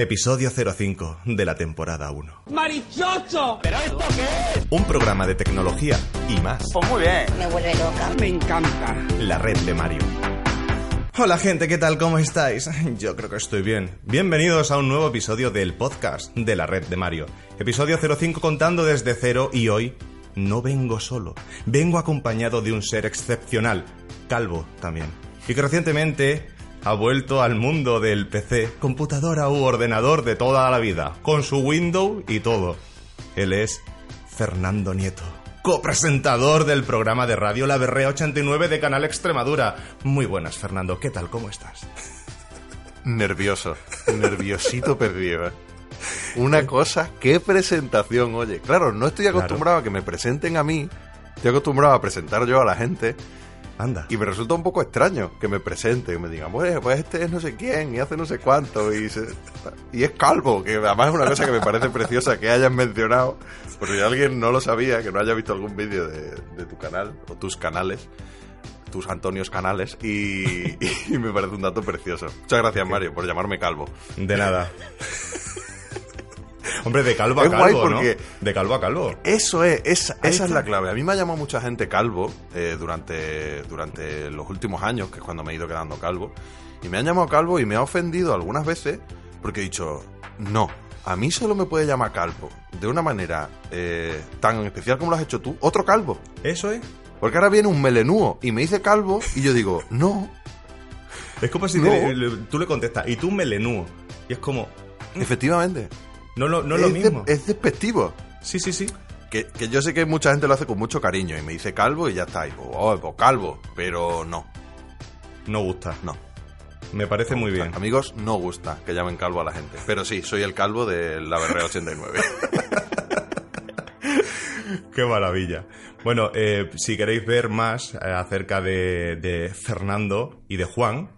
Episodio 05 de la temporada 1. ¡Marichocho! ¿Pero esto qué es? Un programa de tecnología y más. Pues muy bien. Me vuelve loca. Me encanta. La red de Mario. Hola gente, ¿qué tal? ¿Cómo estáis? Yo creo que estoy bien. Bienvenidos a un nuevo episodio del podcast de la red de Mario. Episodio 05 contando desde cero y hoy no vengo solo. Vengo acompañado de un ser excepcional, calvo también. Y que recientemente ha vuelto al mundo del PC, computadora u ordenador de toda la vida, con su Windows y todo. Él es Fernando Nieto, copresentador del programa de radio La Berrea 89 de Canal Extremadura. Muy buenas, Fernando, ¿qué tal? ¿Cómo estás? Nervioso, nerviosito perdido. Una cosa, qué presentación, oye. Claro, no estoy acostumbrado a que me presenten a mí, estoy acostumbrado a presentar yo a la gente. Anda. Y me resulta un poco extraño que me presente, que me digan, pues, pues este es no sé quién y hace no sé cuánto y, se- y es calvo, que además es una cosa que me parece preciosa que hayan mencionado, pero si alguien no lo sabía, que no haya visto algún vídeo de, de tu canal o tus canales, tus Antonios canales, y, y me parece un dato precioso. Muchas gracias, Mario, por llamarme calvo. De nada. Hombre, de calvo a Es calvo, ¿no? De calvo a calvo. Eso es, esa, es la clave. A mí me ha llamado mucha gente calvo eh, durante, durante los últimos años, que es cuando me he ido quedando calvo. Y me han llamado calvo y me ha ofendido algunas veces porque he dicho, no, a mí solo me puede llamar calvo de una manera eh, tan especial como lo has hecho tú, otro calvo. Eso es. Porque ahora viene un melenúo y me dice calvo y yo digo, no, Es como si No. le- tú le contestas, y tú melenúo. Y es como, efectivamente. No, lo- no es lo de- mismo. es despectivo. Sí, sí, sí. Que, que yo sé que mucha gente lo hace con mucho cariño y me dice calvo y ya está. Y digo, oh, pues calvo. Pero no, No gusta. no. Me parece muy bien. Amigos, no gusta que llamen calvo a la gente. Pero sí, soy el calvo de la Berrea 89. Qué maravilla. Bueno, eh, si queréis ver más eh, acerca de, de Fernando y de Juan,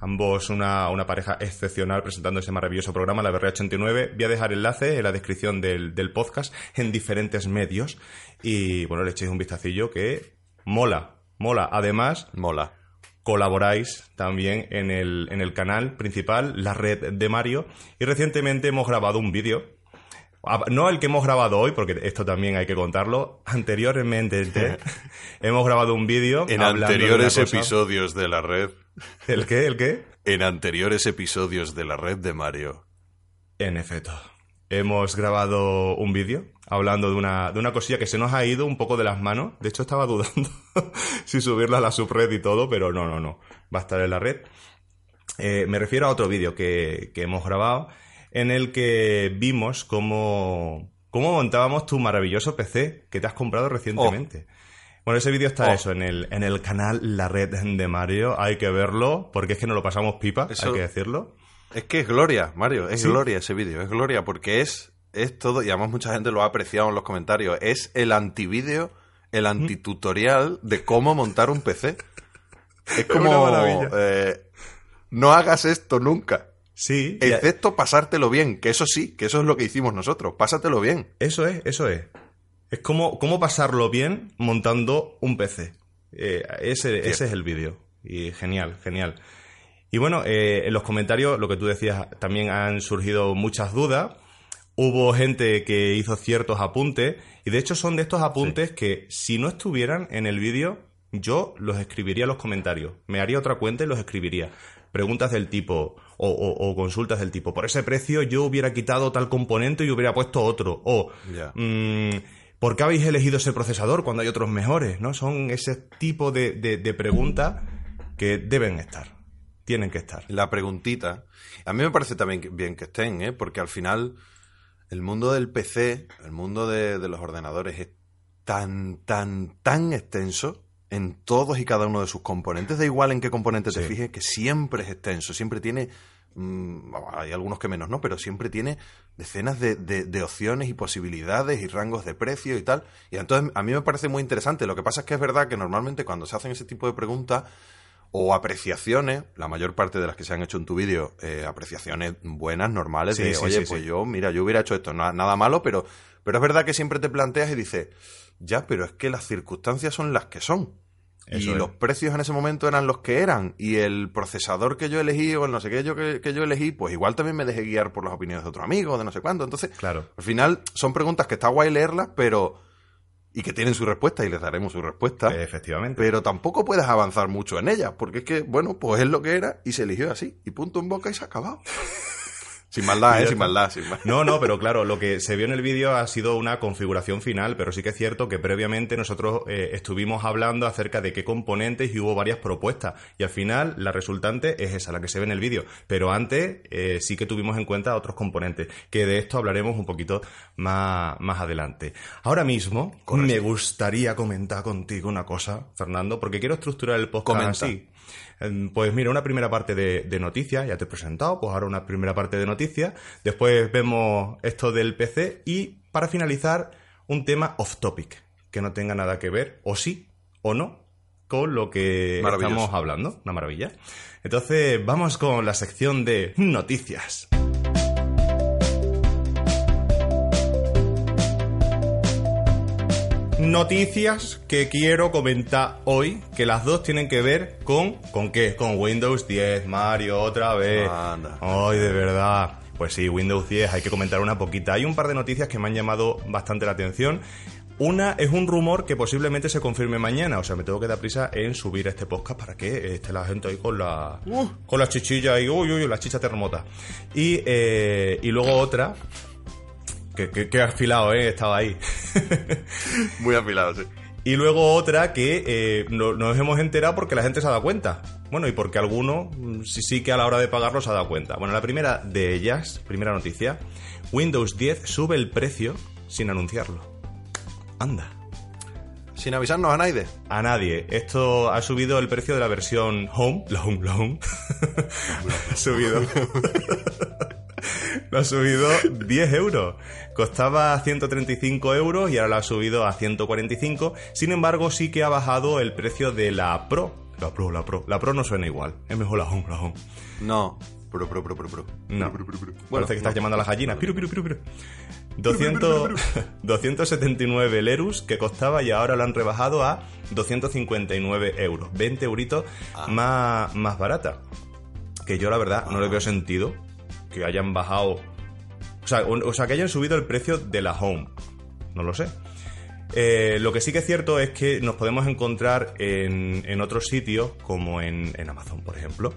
ambos una, una pareja excepcional presentando ese maravilloso programa, La Berrea 89, voy a dejar enlace en la descripción del, del podcast en diferentes medios y bueno, le echéis un vistacillo que mola, mola. Además, Mola. colaboráis también en el, en el canal principal, la red de Mario, y recientemente hemos grabado un vídeo. No el que hemos grabado hoy, porque esto también hay que contarlo. Anteriormente hemos grabado un vídeo. En de anteriores episodios de la red. ¿El qué? ¿El qué? En anteriores episodios de la red de Mario. En efecto. Hemos grabado un vídeo hablando de una, de una cosilla que se nos ha ido un poco de las manos. De hecho, estaba dudando si subirla a la subred y todo, pero no, no, no. Va a estar en la red. Eh, me refiero a otro vídeo que, que hemos grabado en el que vimos cómo, cómo montábamos tu maravilloso PC que te has comprado recientemente. Bueno, ese vídeo está Oh. eso en el, en el canal La Red de Mario. Hay que verlo porque es que nos lo pasamos pipa, Eso- hay que decirlo. Es que es gloria, Mario. Es ¿Sí? gloria ese vídeo. Es gloria porque es, es todo. Y además mucha gente lo ha apreciado en los comentarios. Es el antivídeo, el antitutorial de cómo montar un PC. Es una como. maravilla. eh, no hagas esto nunca. Sí, Excepto pasártelo bien, que eso sí, que eso es lo que hicimos nosotros. Pásatelo bien. Eso es, eso es. Es como, cómo pasarlo bien montando un PC. Eh, ese, ese es el vídeo. Y genial, genial. Y bueno, eh, en los comentarios, lo que tú decías, también han surgido muchas dudas. Hubo gente que hizo ciertos apuntes. Y de hecho son de estos apuntes que si no estuvieran en el vídeo, yo los escribiría en los comentarios. Me haría otra cuenta y los escribiría. Preguntas del tipo, o, o- o consultas del tipo, por ese precio yo hubiera quitado tal componente y hubiera puesto otro. O, mm, ¿por qué habéis elegido ese procesador cuando hay otros mejores? ¿No? Son ese tipo de, de- de preguntas que deben estar. Tienen que estar. La preguntita. A mí me parece también que- bien que estén, ¿eh? porque al final el mundo del PC, el mundo de, de los ordenadores es tan, tan, tan extenso en todos y cada uno de sus componentes. Da igual en qué componente te Sí. fijes, que siempre es extenso, siempre tiene... mm, hay algunos que menos, ¿no? Pero siempre tiene decenas de, de- de opciones y posibilidades y rangos de precio y tal. Y entonces a mí me parece muy interesante. Lo que pasa es que es verdad que normalmente cuando se hacen ese tipo de preguntas o apreciaciones, la mayor parte de las que se han hecho en tu vídeo, eh, apreciaciones buenas, normales, Sí, de, sí, oye, sí, pues sí. yo, mira, yo hubiera hecho esto, na- nada malo, pero, pero es verdad que siempre te planteas y dices, ya, pero es que las circunstancias son las que son. Y es. los precios en ese momento eran los que eran y el procesador que yo elegí o el no sé qué yo que, que yo elegí, pues igual también me dejé guiar por las opiniones de otro amigo, de no sé cuánto. Entonces, Claro. al final son preguntas que está guay leerlas, pero y que tienen su respuesta y les daremos su respuesta. Efectivamente. Pero tampoco puedes avanzar mucho en ella, porque es que, bueno, pues es lo que era y se eligió así. Y punto en boca y se ha acabado. sin maldad, ¿eh? Sin maldad, sin maldad. No, no, pero claro, lo que se vio en el vídeo ha sido una configuración final, pero sí que es cierto que previamente nosotros eh, estuvimos hablando acerca de qué componentes y hubo varias propuestas. Y al final la resultante es esa, la que se ve en el vídeo. Pero antes eh, sí que tuvimos en cuenta otros componentes, que de esto hablaremos un poquito más, más adelante. Ahora mismo me gustaría comentar contigo una cosa, Fernando, porque quiero estructurar el podcast Comenta. así. Em, Pues mira, una primera parte de, de noticias, ya te he presentado, pues ahora una primera parte de noticias, después vemos esto del PC y para finalizar un tema off topic, que no tenga nada que ver, o sí, o no, con lo que estamos hablando, una maravilla. Entonces vamos con la sección de noticias. Noticias que quiero comentar hoy, que las dos tienen que ver con... ¿Con qué? Con Windows 10, Mario, otra vez. Anda. Ay, de verdad. Pues sí, Windows 10, hay que comentar una poquita. Hay un par de noticias que me han llamado bastante la atención. Una es un rumor que posiblemente se confirme mañana, o sea, me tengo que dar prisa en subir este podcast para que esté la gente ahí con la con las chichillas y uy, uy, las chichas terremotas. Y, eh, y luego otra, que, que, que afilado, ¿eh? Estaba ahí. Muy afilado, sí. Y luego otra que eh, no- nos hemos enterado porque la gente se ha dado cuenta. Bueno, y porque alguno mm, sí, sí que a la hora de pagarlo se ha dado cuenta. Bueno, la primera de ellas, primera noticia, Windows 10 sube el precio sin anunciarlo. Anda. Sin avisarnos a nadie. A nadie. Esto ha subido el precio de la versión Home. La Home, la Home. ha subido. Lo ha subido 10 euros. Costaba 135 euros y ahora lo ha subido a 145. Sin embargo, sí que ha bajado el precio de la Pro. La Pro, la Pro. La Pro no suena igual. Es mejor la Home, la Home. No. Pro, pro, pro, pro, pro. No. Pro, pro. Parece que estás no. llamando a las gallinas. Piru, piru, piru, piru. 200, 279 el Erus que costaba y ahora lo han rebajado a 259 euros. 20 euritos Ah. más, más barata. Que yo la verdad no le veo sentido que hayan bajado... O sea, o, o sea, que hayan subido el precio de la Home. No lo sé. Eh, lo que sí que es cierto es que nos podemos encontrar en, en otros sitios, como en, en Amazon, por ejemplo,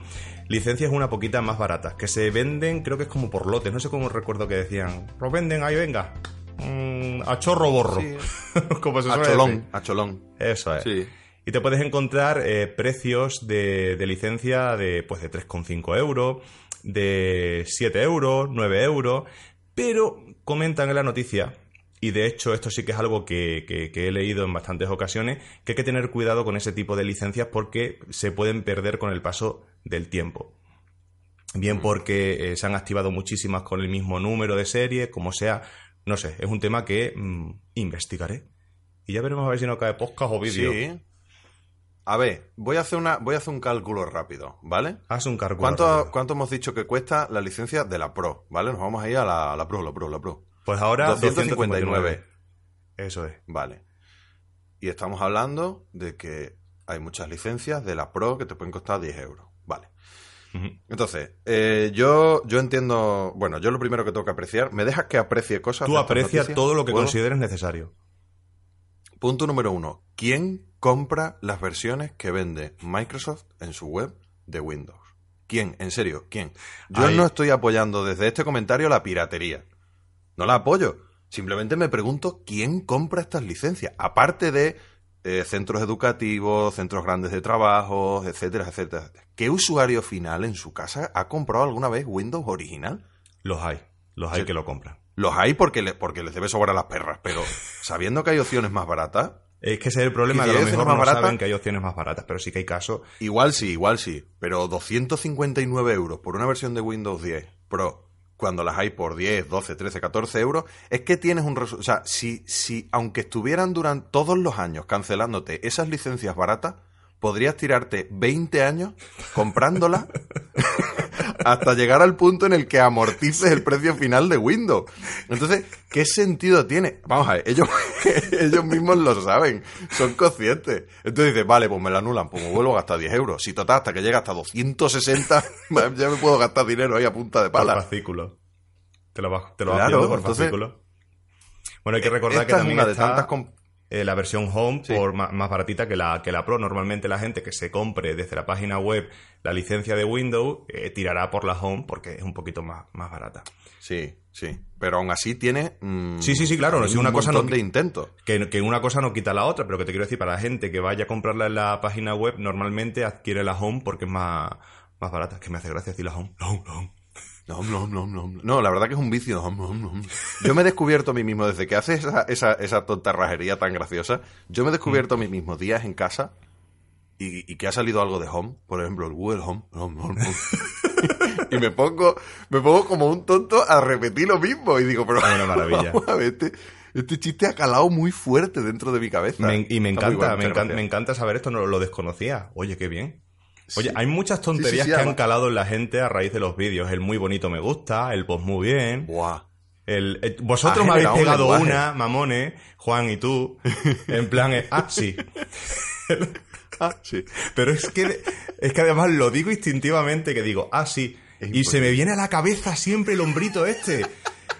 licencias una poquita más baratas, que se venden, creo que es como por lotes, no sé cómo recuerdo que decían, lo venden, ahí venga, Mm, a chorro borro, Sí. como se A suele cholón, decir. a cholón. Eso es. Sí. Y te puedes encontrar eh, precios de, de licencia de, pues, de 3,5 euros, de 7 euros, 9 euros, pero comentan en la noticia, y de hecho esto sí que es algo que, que- que he leído en bastantes ocasiones, que hay que tener cuidado con ese tipo de licencias porque se pueden perder con el paso del tiempo. Bien porque eh, se han activado muchísimas con el mismo número de serie, como sea, no sé, es un tema que mm, investigaré. Y ya veremos a ver si no cae podcast o vídeo. Sí. A ver, voy a hacer una, voy a hacer un cálculo rápido, ¿vale? Haz un cálculo. ¿Cuánto, rápido. ¿Cuánto hemos dicho que cuesta la licencia de la Pro? ¿Vale? Nos vamos a ir a la, a la Pro, la Pro, la Pro. Pues ahora 259. 259. Eso es. Vale. Y estamos hablando de que hay muchas licencias de la Pro que te pueden costar 10 euros. Vale. Entonces, eh, yo, yo entiendo. Bueno, yo lo primero que tengo que apreciar. ¿Me dejas que aprecie cosas? Tú de estas aprecia noticias? todo lo que ¿Puedo? consideres necesario. Punto número uno. ¿Quién compra las versiones que vende Microsoft en su web de Windows? ¿Quién? En serio, ¿quién? Yo no estoy apoyando desde este comentario la piratería. No la apoyo. Simplemente me pregunto quién compra estas licencias. Aparte de eh, centros educativos, centros grandes de trabajo, etcétera, etcétera. ¿Qué usuario final en su casa ha comprado alguna vez Windows original? Los hay. Los hay que lo compran. Los hay porque, le- porque les debe sobrar a las perras, pero sabiendo que hay opciones más baratas, Es que ese es el problema, ¿Y que a lo mejor no más baratas? saben que hay opciones más baratas, pero sí que hay casos. Igual sí, igual sí. Pero 259 euros por una versión de Windows 10 Pro, cuando las hay por 10, 12, 13, 14 euros, es que tienes un. O sea, si, si, aunque estuvieran durante todos los años cancelándote esas licencias baratas, podrías tirarte 20 años comprándolas hasta llegar al punto en el que amortices el precio final de Windows. Entonces, ¿qué sentido tiene? Vamos a ver, ellos, ellos mismos lo saben, son conscientes. Entonces dices, vale, pues me lo anulan, pues me vuelvo a gastar 10 euros. Si total, hasta que llega hasta 260, ya me puedo gastar dinero ahí a punta de Por pala. fascículo. Te lo vas, te lo vas Claro, por entonces- fascículo. Bueno, hay que recordar que Esta es también una de está tantas eh, la versión Home Sí. por más baratita que la, que la Pro. Normalmente la gente que se compre desde la página web la licencia de Windows eh, tirará por la Home porque es un poquito más, más barata. Sí, sí. Pero aún así tiene. mm, Sí, sí, sí, claro, si una un cosa no- de intentos. Que, que una cosa no quita la otra, pero que te quiero decir, para la gente que vaya a comprarla en la página web, normalmente adquiere la Home porque es más, más barata. Es que me hace gracia decir la Home. La Home, la Home. No, la verdad que es un vicio. Yo me he descubierto a mí mismo desde que hace esa, esa, esa tontarrajería tan graciosa. Yo me he descubierto a mí mismo días en casa y, y que ha salido algo de Home, por ejemplo, el Google Home. Home, Home, Home. y me pongo, me pongo como un tonto a repetir lo mismo. Y digo, pero una maravilla. vamos a ver, este, este chiste ha calado muy fuerte dentro de mi cabeza. Me- y me encanta, bueno, me, encanta me encanta saber esto, no lo desconocía. Oye, qué bien. Oye, Sí. hay muchas tonterías Sí, sí, sí, que han calado en la gente a raíz de los vídeos. El muy bonito me gusta, el post muy bien. Buah. El, eh, vosotros Ha me habéis un pegado una, mamones, Juan y tú, en plan, eh, ah, sí. Ah, sí. Pero es que, es que además lo digo instintivamente, que digo, ah, sí. Es Y se me viene a la cabeza siempre el hombrito este. O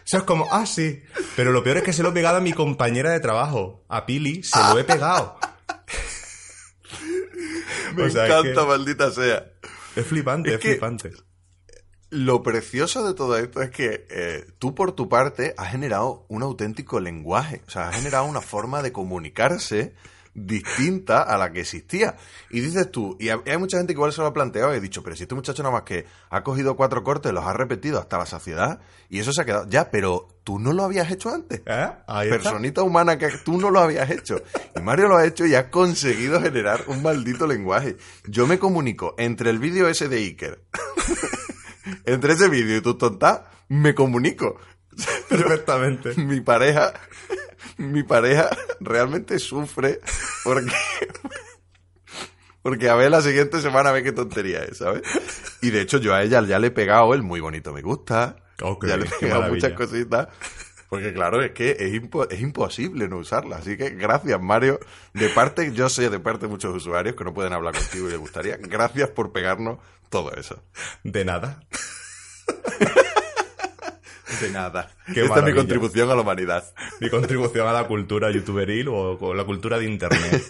sea, es como, ah, sí. Pero lo peor es que se lo he pegado a mi compañera de trabajo, a Pili, se lo he pegado. Me O sea, es encanta, que- maldita sea. Es flipante, Es es, que- flipante. Lo precioso de todo esto es que eh, tú por tu parte has generado un auténtico lenguaje, o sea, has generado una forma de comunicarse distinta a la que existía. Y dices tú, y hay mucha gente que igual se lo ha planteado y ha dicho, pero si este muchacho nada más que ha cogido cuatro cortes, los ha repetido hasta la saciedad y eso se ha quedado, ya, pero tú no lo habías hecho antes. ¿Eh? Personita humana que tú no lo habías hecho. Y Mario lo ha hecho y ha conseguido generar un maldito lenguaje. Yo me comunico entre el vídeo ese de Iker, entre ese vídeo y tu tonta, me comunico. Perfectamente. Mi pareja, mi pareja realmente sufre porque, porque a ver la siguiente semana ve qué tontería es, ¿sabes? Y de hecho yo a ella ya le he pegado el muy bonito me gusta, ya le he pegado muchas cositas. Porque claro, es que es, impo- es imposible no usarla. Así que gracias, Mario. De parte, yo sé de parte de muchos usuarios que no pueden hablar contigo y les gustaría. Gracias por pegarnos todo eso. De nada. De nada. Qué Esta es mi contribución a la humanidad. Mi contribución a la cultura youtuberil o con la cultura de internet.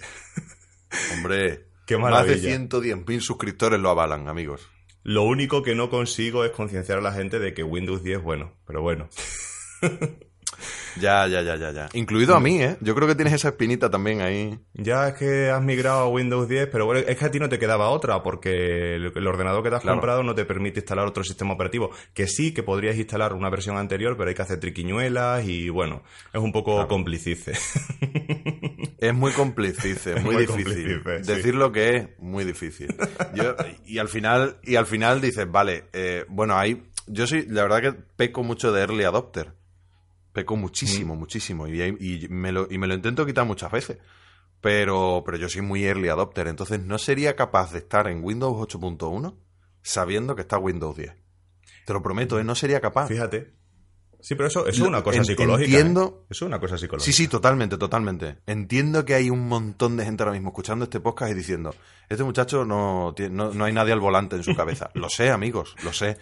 Hombre, Qué más maravilla. de 110.000 suscriptores lo avalan, amigos. Lo único que no consigo es concienciar a la gente de que Windows 10 es bueno. Pero bueno. Ya, ya, ya, ya, ya. Incluido a mí, ¿eh? Yo creo que tienes esa espinita también ahí. Ya es que has migrado a Windows 10, pero bueno, es que a ti no te quedaba otra, porque el, el ordenador que te has Claro. comprado no te permite instalar otro sistema operativo. Que sí, que podrías instalar una versión anterior, pero hay que hacer triquiñuelas y bueno, es un poco complicice. Es muy complicice, muy, Muy difícil. complicice, sí. Decir lo que es, muy difícil. Yo- y al final, y al final dices, vale, eh, bueno, ahí, yo sí, la verdad que peco mucho de early adopter. Peco Mm. muchísimo, muchísimo. Y, y me lo, y me lo intento quitar muchas veces. Pero, pero yo soy muy early adopter, entonces no sería capaz de estar en Windows 8.1 sabiendo que está Windows 10. Te lo prometo, ¿eh? no sería capaz. Fíjate. Sí, pero eso, eso es una cosa en- psicológica. entiendo- ¿eh? Eso es una cosa psicológica. Sí, sí, totalmente, totalmente. Entiendo que hay un montón de gente ahora mismo escuchando este podcast y diciendo, este muchacho no, no, no hay nadie al volante en su cabeza. lo sé, amigos, lo sé.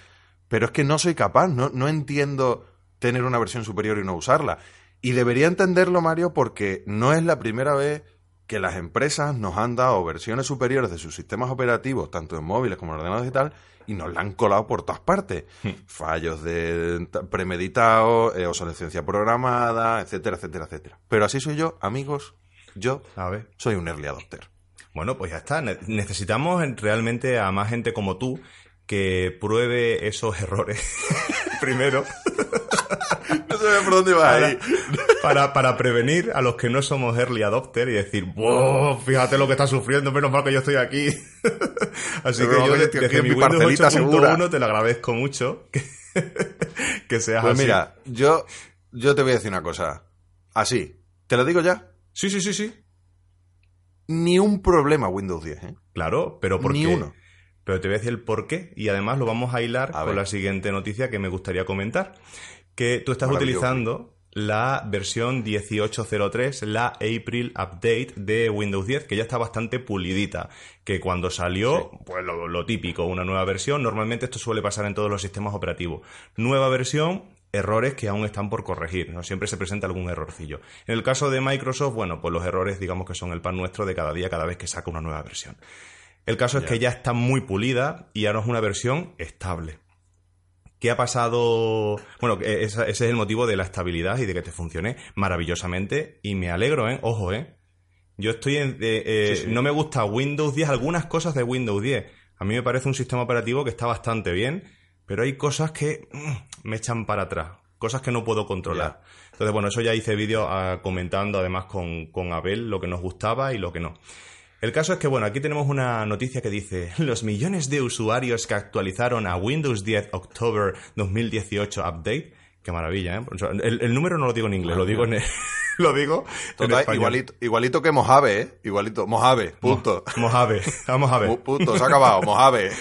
Pero es que no soy capaz, no, no entiendo tener una versión superior y no usarla. Y debería entenderlo, Mario, porque no es la primera vez que las empresas nos han dado versiones superiores de sus sistemas operativos, tanto en móviles como en ordenadores y tal, y nos la han colado por todas partes. Fallos de premeditados, eh, obsolescencia programada, etcétera, etcétera, etcétera. Pero así soy yo, amigos, yo A ver. soy un early adopter. Bueno, pues ya está. Ne- Necesitamos realmente a más gente como tú que pruebe esos errores primero No sabía por dónde va para, para, para prevenir a los que no somos early adopter y decir, ¡Wow! Fíjate lo que está sufriendo, menos mal que yo estoy aquí. Así Pero que yo desde en mi mi Windows parcelita 8.1 segura. te lo agradezco mucho que, que seas Pues así. mira, yo, yo te voy a decir una cosa. Así, ¿te lo digo ya? Sí, sí, sí, sí. Ni un problema Windows 10, ¿eh? Claro, pero porque... Ni uno. Pero te voy a decir el por qué y además lo vamos a hilar A con la siguiente noticia que me gustaría comentar. Que tú estás utilizando la versión 1803, la April Update de Windows 10, que ya está bastante pulidita. Que cuando salió, pues lo, lo típico, una nueva versión. Normalmente esto suele pasar en todos los sistemas operativos. Nueva versión, errores que aún están por corregir, ¿no? Siempre se presenta algún errorcillo. En el caso de Microsoft, bueno, pues los errores digamos que son el pan nuestro de cada día, cada vez que saca una nueva versión. El caso es que ya está muy pulida y ahora es una versión estable. ¿Qué ha pasado? Bueno, esa- ese es el motivo de la estabilidad y de que te funcione maravillosamente. Y me alegro, ¿eh? Ojo, ¿eh? Yo estoy en... eh, eh, Sí, sí. No me gusta Windows 10, algunas cosas de Windows 10. A mí me parece un sistema operativo que está bastante bien, pero hay cosas que mm, me echan para atrás. Cosas que no puedo controlar. Entonces, bueno, eso ya hice vídeo ah, comentando además con, con Abel lo que nos gustaba y lo que no. El caso es que, bueno, aquí tenemos una noticia que dice, los millones de usuarios que actualizaron a Windows 10 October 2018 Update, qué maravilla, ¿eh? El, el número no lo digo en inglés, lo digo en, lo digo Total, igualito, igualito que Mojave, ¿eh? Igualito. Mojave, punto. Mojave, vamos a ver. Pu- Punto, se ha acabado. Mojave.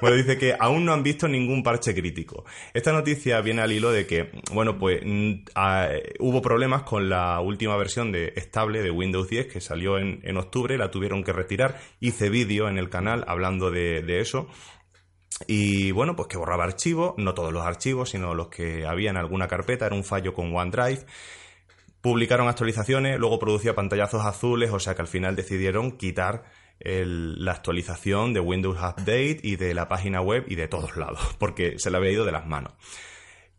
Bueno, dice que aún no han visto ningún parche crítico. Esta noticia viene al hilo de que, bueno, pues mm, ah, hubo problemas con la última versión de estable de Windows 10 que salió en, en octubre, la tuvieron que retirar. Hice vídeo en el canal hablando de, de eso. Y bueno, pues que borraba archivos, no todos los archivos, sino los que había en alguna carpeta, era un fallo con OneDrive. Publicaron actualizaciones, luego producía pantallazos azules, o sea que al final decidieron quitar el- la actualización de Windows Update y de la página web y de todos lados, porque se le había ido de las manos.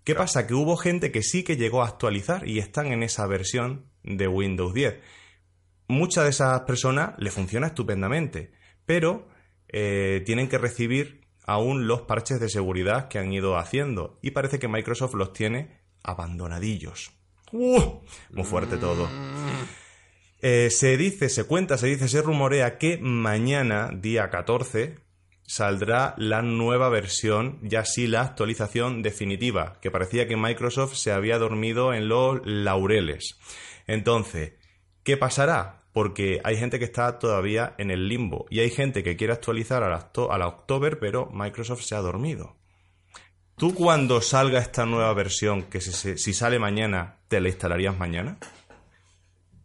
¿Qué pasa? Que hubo gente que sí que llegó a actualizar y están en esa versión de Windows 10. Muchas de esas personas le funciona estupendamente, pero eh, tienen que recibir aún los parches de seguridad que han ido haciendo y parece que Microsoft los tiene abandonadillos. ¡Uh! Muy fuerte todo. Eh, se dice, se cuenta, se dice, se rumorea que mañana, día 14, saldrá la nueva versión, ya sí la actualización definitiva, que parecía que Microsoft se había dormido en los laureles. Entonces, ¿qué pasará? Porque hay gente que está todavía en el limbo y hay gente que quiere actualizar a la, a la October, pero Microsoft se ha dormido. ¿Tú cuando salga esta nueva versión, que si, si- sale mañana, te la instalarías mañana?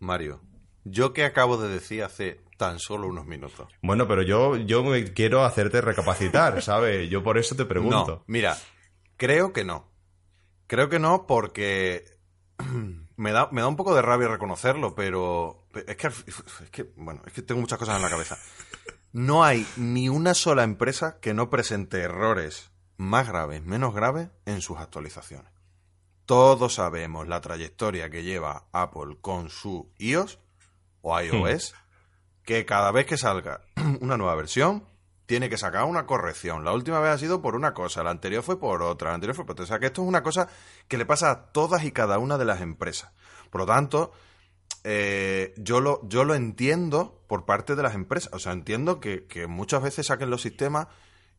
Mario, yo que acabo de decir hace tan solo unos minutos. Bueno, pero yo, yo me quiero hacerte recapacitar, ¿sabes? Yo por eso te pregunto. No, mira, creo que no. Creo que no porque me da, me da un poco de rabia reconocerlo, pero es que, es que, bueno, es que tengo muchas cosas en la cabeza. No hay ni una sola empresa que no presente errores más graves, menos graves en sus actualizaciones. Todos sabemos la trayectoria que lleva Apple con su iOS o iOS, que cada vez que salga una nueva versión, tiene que sacar una corrección. La última vez ha sido por una cosa, la anterior fue por otra, la anterior fue por otra. O sea que esto es una cosa que le pasa a todas y cada una de las empresas. Por lo tanto, eh, yo, lo, yo lo entiendo por parte de las empresas. O sea, entiendo que, que muchas veces saquen los sistemas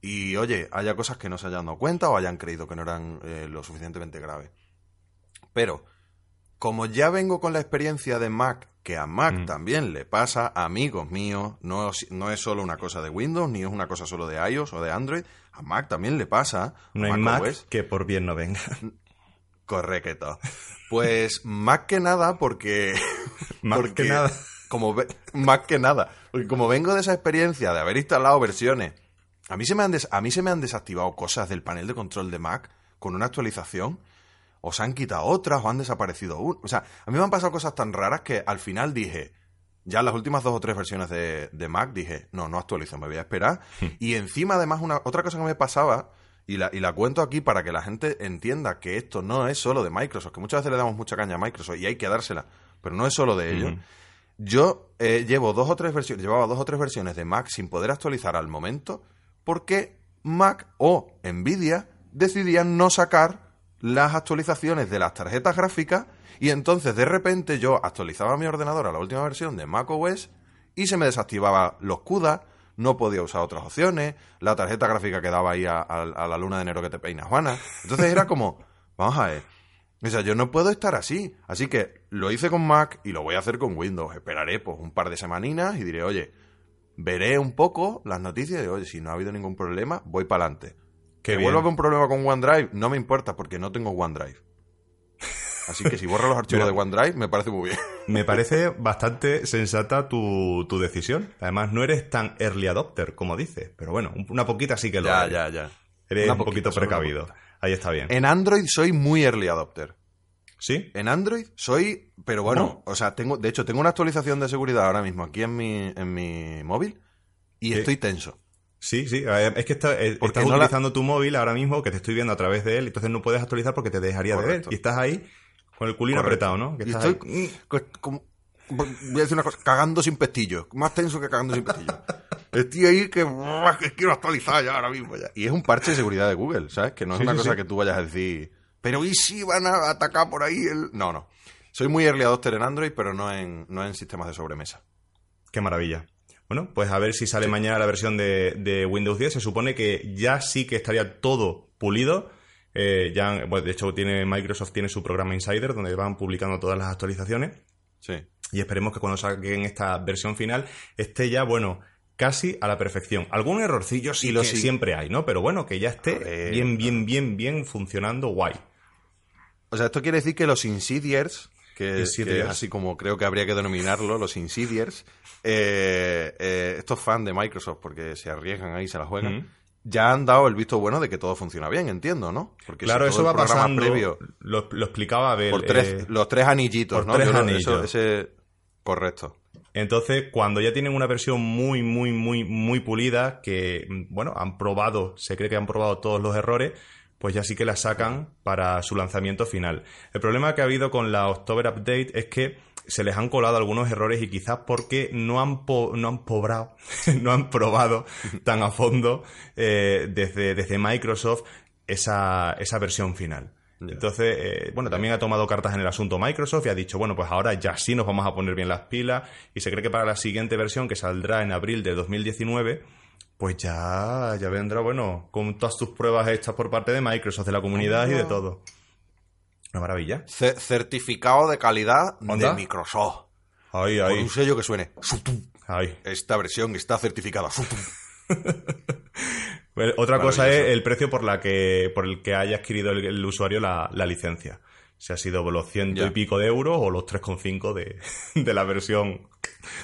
y, oye, haya cosas que no se hayan dado cuenta o hayan creído que no eran eh, lo suficientemente graves. Pero, como ya vengo con la experiencia de Mac, que a Mac Mm. también le pasa, amigos míos, no, es- no es solo una cosa de Windows, ni es una cosa solo de iOS o de Android, a Mac también le pasa. No hay Mac que por bien no venga. Correcto. Pues más que nada porque... Más porque que nada. Como más que nada. Porque como vengo de esa experiencia de haber instalado versiones, a mí, se me han des- a mí se me han desactivado cosas del panel de control de Mac con una actualización, o se han quitado otras, o han desaparecido un... O sea, a mí me han pasado cosas tan raras que al final dije, ya en las últimas dos o tres versiones de, de Mac dije, no, no actualizo, me voy a esperar. y encima, además, una, otra cosa que me pasaba, y la, y la cuento aquí para que la gente entienda que esto no es solo de Microsoft, que muchas veces le damos mucha caña a Microsoft y hay que dársela, pero no es solo de ellos. Ujú. Yo eh, llevo dos o tres versiones, llevaba dos o tres versiones de Mac sin poder actualizar al momento, porque Mac o Nvidia decidían no sacar las actualizaciones de las tarjetas gráficas y entonces de repente yo actualizaba mi ordenador a la última versión de Mac OS y se me desactivaba los CUDA, no podía usar otras opciones, la tarjeta gráfica quedaba ahí a la luna de enero que te peina Juana. Entonces era como, vamos a ver, o sea, yo no puedo estar así. Así que lo hice con Mac y lo voy a hacer con Windows. Esperaré pues un par de semaninas y diré, oye, veré un poco las noticias digo, oye, si no ha habido ningún problema, voy para adelante. Que vuelva a haber un problema con OneDrive, no me importa porque no tengo OneDrive. Así que si borro los archivos Mira. de OneDrive, me parece muy bien. Me parece bastante sensata tu, tu decisión. Además, no eres tan early adopter como dices. Pero bueno, un- una poquita sí que lo ya, eres. ya, ya. Eres Una un poquito precavido. Ahí está bien. En Android soy muy early adopter. ¿Sí? En Android soy, pero bueno, o sea, tengo, de hecho, tengo una actualización de seguridad ahora mismo aquí en mi, en mi móvil y estoy tenso. Sí, sí. Es que está- eh, Porque estás no la- utilizando tu móvil ahora mismo, que te estoy viendo a través de él, entonces no puedes actualizar porque te dejaría de ver. Y estás ahí con el culino Correcto. apretado, ¿no? Que Y estás estoy ahí. Sí, una sí, cosa sí. que tú vayas a decir, pero ¿y si van a atacar por ahí? El... No, no. Soy muy early adopter en Android, pero no en, no en sistemas de sobremesa. Qué maravilla. Bueno, pues a ver si sale mañana la versión de, de Windows 10. Se supone que ya sí que estaría todo pulido. Eh, ya, bueno, de hecho, tiene Microsoft tiene su programa Insider donde van publicando todas las actualizaciones. Sí. Y esperemos que cuando saquen esta versión final esté ya, bueno, casi a la perfección. Algún errorcillo sí lo que sí- siempre hay, ¿no? Pero bueno, que ya esté bien, bien, bien, bien funcionando guay. O sea, esto quiere decir que los insidiers, que, es así como creo que habría que denominarlo, los insidiers, eh, eh, estos fans de Microsoft, porque se arriesgan ahí, se la juegan, ya han dado el visto bueno de que todo funciona bien, entiendo, ¿no? Porque si claro, todo eso el va pasando. previo lo, lo explicaba Abel. por tres, eh, los tres anillitos, por ¿no? tres Yo lo- anillos. eso- ese, correcto. Entonces, cuando ya tienen una versión muy, muy, muy, muy pulida, que, mm, bueno, han probado, se cree que han probado todos los errores, pues ya sí que la sacan para su lanzamiento final. El problema que ha habido con la October Update es que se les han colado algunos errores y quizás porque no han, po- no han pobrado, no han probado tan a fondo eh, desde, desde Microsoft esa, esa versión final. Entonces, eh, bueno, también ha tomado cartas en el asunto Microsoft y ha dicho, bueno, pues ahora ya sí nos vamos a poner bien las pilas y se cree que para la siguiente versión que saldrá en abril de 2019, pues ya, ya vendrá, bueno, con todas tus pruebas hechas por parte de Microsoft, de la comunidad y de todo. Una maravilla. Ce- certificado de calidad ¿Onda? de Microsoft. Ahí, Con ahí, un sello que suene. Ahí. Esta versión está certificada. Pues, Otra cosa es el precio por la que por el que haya adquirido el, el usuario la, la licencia. Si ha sido los ciento Ya. y pico de euros o los 3,5 de, de la versión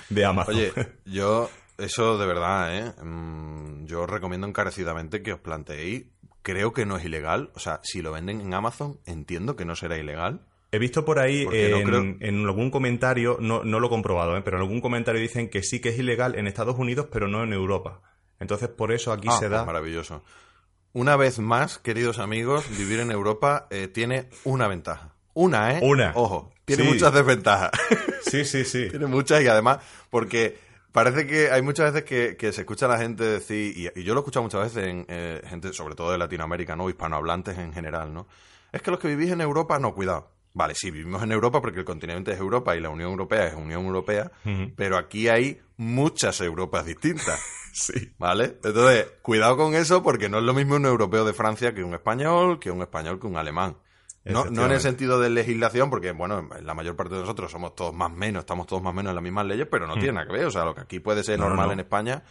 de Amazon. Oye, yo, eso de verdad, ¿eh? Mm, yo os recomiendo encarecidamente que os planteéis. Creo que no es ilegal. O sea, si lo venden en Amazon, entiendo que no será ilegal. He visto por ahí no en, creo- en algún comentario, no, no lo he comprobado, ¿eh? pero en algún comentario dicen que sí que es ilegal en Estados Unidos, pero no en Europa. Entonces, por eso aquí Ah, se pues da. maravilloso. Una vez más, queridos amigos, vivir en Europa eh, tiene una ventaja. Una, ¿eh? Una. Ojo, tiene Sí. muchas desventajas. Sí, sí, sí. tiene muchas y además, porque parece que hay muchas veces que, que se escucha a la gente decir, y, y yo lo he escuchado muchas veces en eh, gente, sobre todo de Latinoamérica, ¿no? Hispanohablantes en general, ¿no? Es que los que vivís en Europa, no, cuidado. Vale, sí, vivimos en Europa porque el continente es Europa y la Unión Europea es Unión Europea, pero aquí hay muchas Europas distintas. Sí. ¿Vale? Entonces, cuidado con eso porque no es lo mismo un europeo de Francia que un español, que un español que un alemán. No, no en el sentido de legislación, porque, bueno, la mayor parte de nosotros somos todos más menos, estamos todos más menos en las mismas leyes, pero no tiene nada que ver. O sea, lo que aquí puede ser Hmm. No, no, normal no. en España,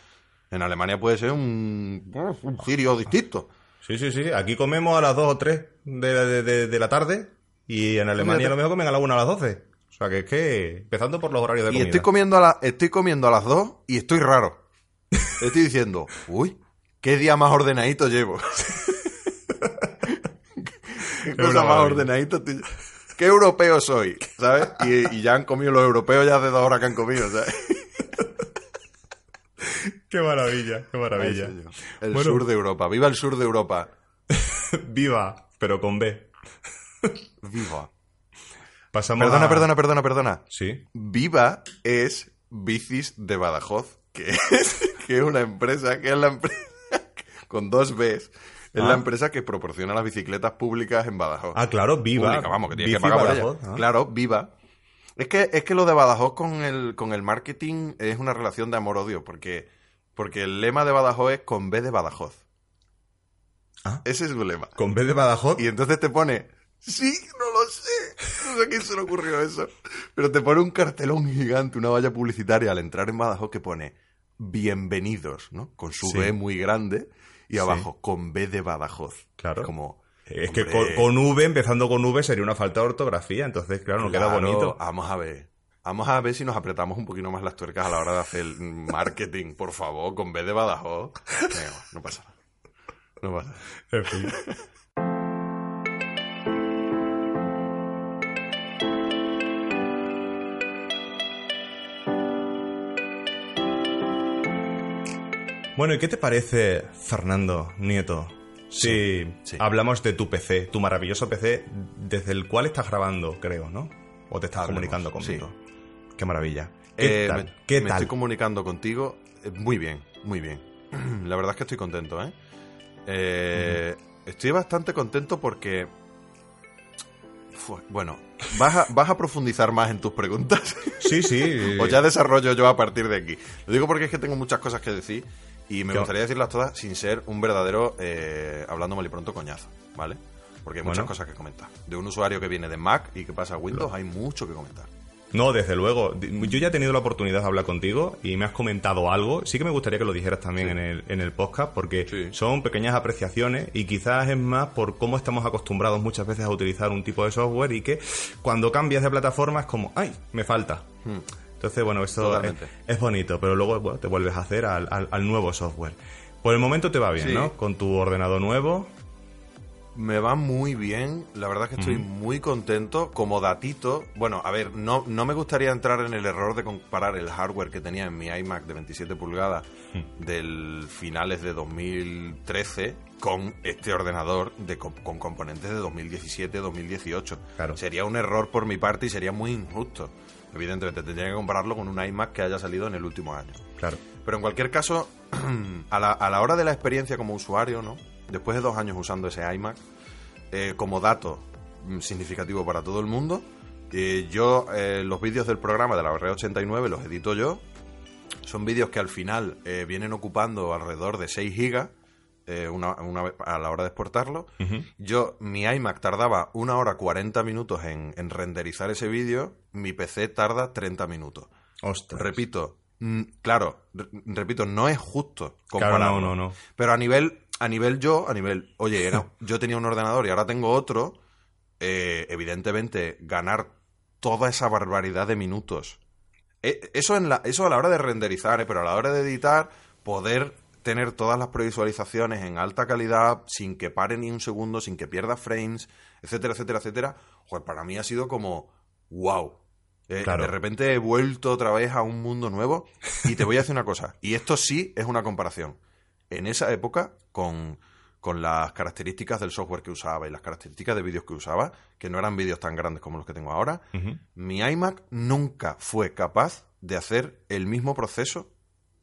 en Alemania puede ser un, un sirio distinto. Sí, sí, sí. Aquí comemos a las 2 o 3 de, de- de- de la tarde y en Alemania a lo mejor comen a la 1 a las 12. O sea, que es que, empezando por los horarios de Y comida. estoy comiendo, a la, estoy comiendo a las dos y estoy raro. Estoy diciendo, uy, qué día más ordenadito llevo. qué cosa más estoy- Qué europeo soy, ¿sabes? Y, y ya han comido los europeos ya hace dos horas que han comido, ¿sabes? Qué maravilla, qué maravilla. El Bueno. sur de Europa. Viva el sur de Europa. Viva, pero con B. Viva. Pasamos Perdona, a- perdona, perdona, perdona. Sí. Viva es Bicis de Badajoz, que es, que es una empresa, que es la empresa con dos Bs, es Ah. la empresa que proporciona las bicicletas públicas en Badajoz. Ah, claro, Viva. Pública, vamos, que tienes que Bici pagar por Badajoz, ella. ah. Claro, Viva. Es que, es que lo de Badajoz con el, con el marketing es una relación de amor-odio, porque, porque el lema de Badajoz es con B de Badajoz. Ah. Ese es su lema. Con B de Badajoz. Y entonces te pone, sí, no lo sé, no sé a quién se le ocurrió eso, pero te pone un cartelón gigante, una valla publicitaria al entrar en Badajoz que pone, bienvenidos, ¿no? Con su Sí. B muy grande y Sí. abajo con B de Badajoz. Claro. Como, Es que con, con V, empezando con V, sería una falta de ortografía, entonces, claro, no queda bonito. Vamos a ver. Vamos a ver si nos apretamos un poquito más las tuercas a la hora de hacer el marketing, por favor, con B de Badajoz. Venga, no pasa nada. No pasa nada. En fin. Bueno, ¿y qué te parece, Fernando Nieto? Si sí. hablamos de tu PC, tu maravilloso PC, desde el cual estás grabando, creo, ¿no? O te estás comunicando conmigo. Qué maravilla. ¿Qué Eh, tal? Me, ¿Qué me tal? estoy comunicando contigo eh, muy bien, muy bien. La verdad es que estoy contento, ¿eh? Eh, Estoy bastante contento porque... Bueno, ¿vas a, ¿vas a profundizar más en tus preguntas? Sí, sí. o ya desarrollo yo a partir de aquí. Lo digo porque es que tengo muchas cosas que decir y me gustaría decirlas todas sin ser un verdadero, eh, hablando mal y pronto, coñazo, ¿vale? Porque hay muchas Bueno. cosas que comentar. De un usuario que viene de Mac y que pasa a Windows hay mucho que comentar. No, desde luego. Yo ya he tenido la oportunidad de hablar contigo y me has comentado algo. Sí que me gustaría que lo dijeras también en, el, en el podcast porque Sí. son pequeñas apreciaciones y quizás es más por cómo estamos acostumbrados muchas veces a utilizar un tipo de software y que cuando cambias de plataforma es como, ¡ay! Me falta. Hmm. Entonces, bueno, esto es, bonito, pero luego bueno, te vuelves a hacer al, al- al nuevo software. Por el momento te va bien, Sí. ¿no? Con tu ordenador nuevo. Me va muy bien, la verdad es que estoy muy contento. Como datito, bueno, a ver, no, no me gustaría entrar en el error de comparar el hardware que tenía en mi iMac de 27 pulgadas del finales de 2013 con este ordenador de, co- con componentes de 2017-2018. Claro. Sería un error por mi parte y sería muy injusto. Evidentemente, tendría que compararlo con un iMac que haya salido en el último año. Claro. Pero en cualquier caso, a la, a la hora de la experiencia como usuario, ¿no? Después de dos años usando ese iMac, eh, como dato mm, significativo para todo el mundo, eh, yo eh, los vídeos del programa de la R89 los edito yo. Son vídeos que al final vienen ocupando alrededor de 6 gigas eh, una, a la hora de exportarlo. Yo, mi iMac tardaba una hora 40 minutos en, en renderizar ese vídeo, mi PC tarda 30 minutos. Ostras. Repito, claro, re- repito, no es justo Claro, compararlo. no, no, no. Pero a nivel, a nivel yo, a nivel, oye, yo tenía un ordenador y ahora tengo otro, eh, evidentemente ganar toda esa barbaridad de minutos. Eh, eso, en la, eso a la hora de renderizar, eh, pero a la hora de editar, poder tener todas las previsualizaciones en alta calidad, sin que pare ni un segundo, sin que pierda frames, etcétera, etcétera, etcétera, pues para mí ha sido como, wow. Eh, Claro. De repente he vuelto otra vez a un mundo nuevo y te voy a decir una cosa, y esto sí es una comparación. En esa época, con, con las características del software que usaba y las características de vídeos que usaba, que no eran vídeos tan grandes como los que tengo ahora, mi iMac nunca fue capaz de hacer el mismo proceso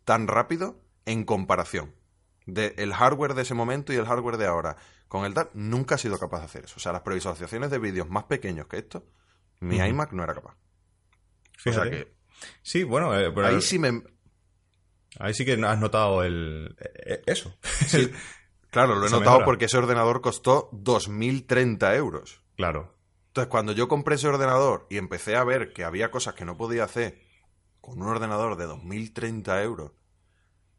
tan rápido en comparación. De el hardware de ese momento y el hardware de ahora. Con el tal, nunca ha sido capaz de hacer eso. O sea, las previsualizaciones de vídeos más pequeños que esto, mi iMac no era capaz. Fíjate. O sea que Sí, bueno, eh, pero ahí sí me... ahí sí que has notado el eh, eso. sí, claro, lo he notado mejora. porque ese ordenador costó 2.030 euros. claro. Entonces, cuando yo compré ese ordenador y empecé a ver que había cosas que no podía hacer con un ordenador de 2.030 euros,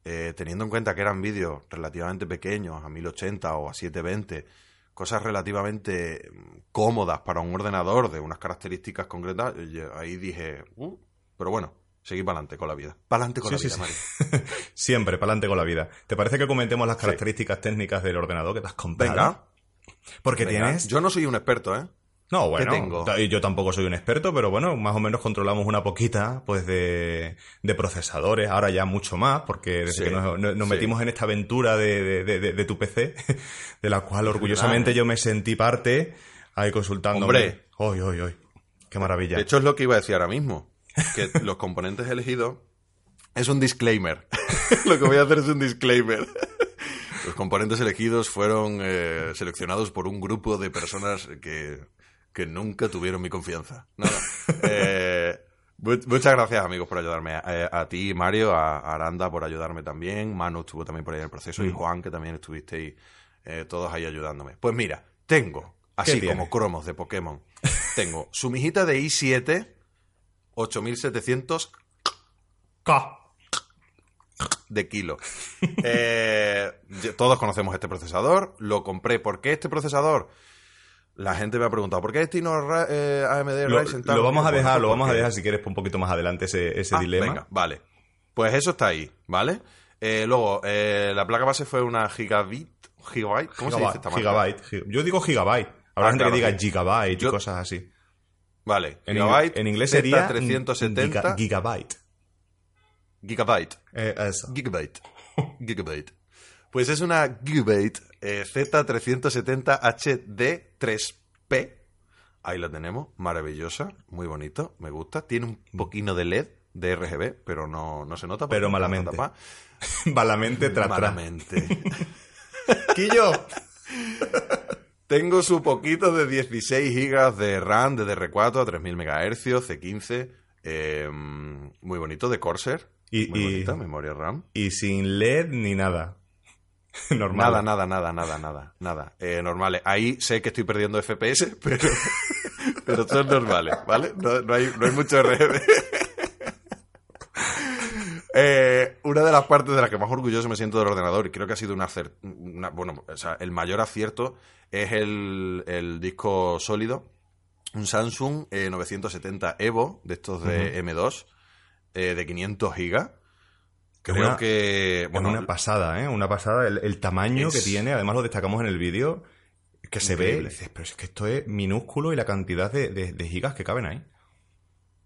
eh, teniendo en cuenta que eran vídeos relativamente pequeños, a 1080 o a 720, cosas relativamente mm, cómodas para un ordenador de unas características concretas, ahí dije, "Uh", pero bueno, seguí para adelante con la vida. Para adelante con Sí, la sí, vida, sí. Mario. Siempre, para adelante con la vida. ¿Te parece que comentemos las características técnicas del ordenador que te has comprado? Venga, Porque venga. tienes... Yo no soy un experto, ¿eh? No, bueno, tengo? yo tampoco soy un experto, pero bueno, más o menos controlamos una poquita, pues, de, de procesadores, ahora ya mucho más, porque desde Sí, que nos, nos- nos sí. metimos en esta aventura de, tu PC, de la cual orgullosamente ¿eh? yo me sentí parte, ahí consultando. Hombre. Hoy, hoy, hoy. Qué maravilla. De hecho, es lo que iba a decir ahora mismo. Que los componentes elegidos es un disclaimer. lo que voy a hacer es un disclaimer. Los componentes elegidos fueron eh, seleccionados por un grupo de personas que, que nunca tuvieron mi confianza. Nada. Eh, mu- muchas gracias, amigos, por ayudarme. A, a ti, Mario, a, Aranda por ayudarme también. Manu estuvo también por ahí en el proceso. Y Juan, que también estuvisteis eh, todos ahí ayudándome. Pues mira, tengo, así como cromos de Pokémon, tengo su mijita de i7 8700 K. de kilo. Eh, todos conocemos este procesador, lo compré. ¿Por qué este procesador? La gente me ha preguntado, ¿por qué este y no Ra- eh, AMD Lo, Ryzen lo vamos a dejar, lo vamos a dejar si quieres un poquito más adelante ese, ese Ah, dilema. Venga, vale. Pues eso está ahí, ¿vale? Eh, luego, eh, la placa base fue una gigabit, gigabyte, ¿cómo se dice esta marca? gigabyte. gi- Yo digo gigabyte. Habrá Ah, gente claro, que diga sí. gigabyte Yo- y cosas así. Vale, En, gigabyte, en inglés sería Z370, giga- gigabyte. gigabyte, Eh, eso. gigabyte, gigabyte. Pues es una gigabyte eh, Z370 HD3P. Ahí la tenemos, maravillosa, muy bonito, me gusta. Tiene un poquito de LED, de RGB, pero no, no se nota. Pero malamente. tapada. Malamente tras tras. Malamente. Quillo. Tengo su poquito de 16 GB de RAM de DR4 a 3000 MHz, C15, eh, muy bonito, de Corsair. Y- muy y- bonita, memoria RAM. Y sin LED ni nada. Normal. Nada, nada, nada, nada, nada, nada. Eh, normales. Ahí sé que estoy perdiendo FPS, pero, pero son normales, ¿vale? No, no hay, no hay mucho RGB. Eh, una de las partes de las que más orgulloso me siento del ordenador, y creo que ha sido una, una- bueno, o sea, el mayor acierto, es el, el disco sólido, un Samsung eh, 970 Evo, de estos de M2, eh, de 500 gigas. Creo una- que... Bueno, una pasada, ¿eh? Una pasada. El, el tamaño Es- que tiene, además lo destacamos en el vídeo, que se ve. Dices, pero es que esto es minúsculo y la cantidad de, de- de gigas que caben ahí.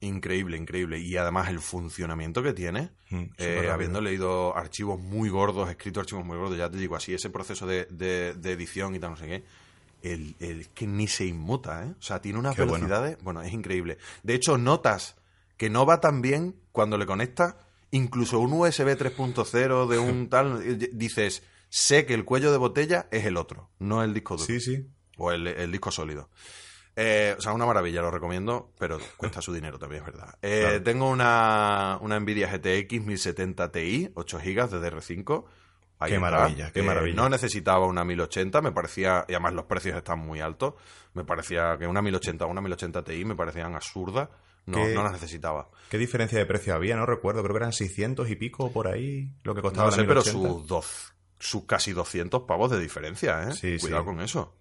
Increíble, increíble. Y además el funcionamiento que tiene, Mm, eh, habiendo leído archivos muy gordos, escrito archivos muy gordos, ya te digo, así ese proceso de, de- de edición y tal, no sé qué, el, el- que ni se inmuta, ¿eh? O sea, tiene unas Qué bueno. velocidades, bueno. es increíble. De hecho, notas que no va tan bien cuando le conectas, incluso un USB 3.0 de un tal, eh, dices, sé que el cuello de botella es el otro, no el disco duro. Sí, sí. O el, el disco sólido. Eh, o sea, una maravilla, lo recomiendo, pero cuesta su dinero también, es verdad. Eh, Claro. Tengo una, una Nvidia GTX 1070 Ti, 8 GB de DR5. Ahí Qué está. maravilla, qué Eh, maravilla. No necesitaba una 1080, me parecía, y además los precios están muy altos, me parecía que una 1080 o una 1080 Ti me parecían absurdas, no, no las necesitaba. ¿Qué diferencia de precio había? No recuerdo. Creo que eran 600 y pico por ahí lo que costaba No la pero 1080. sus, dos, sus casi 200 pavos de diferencia, ¿eh? Sí, Cuidado sí. con eso.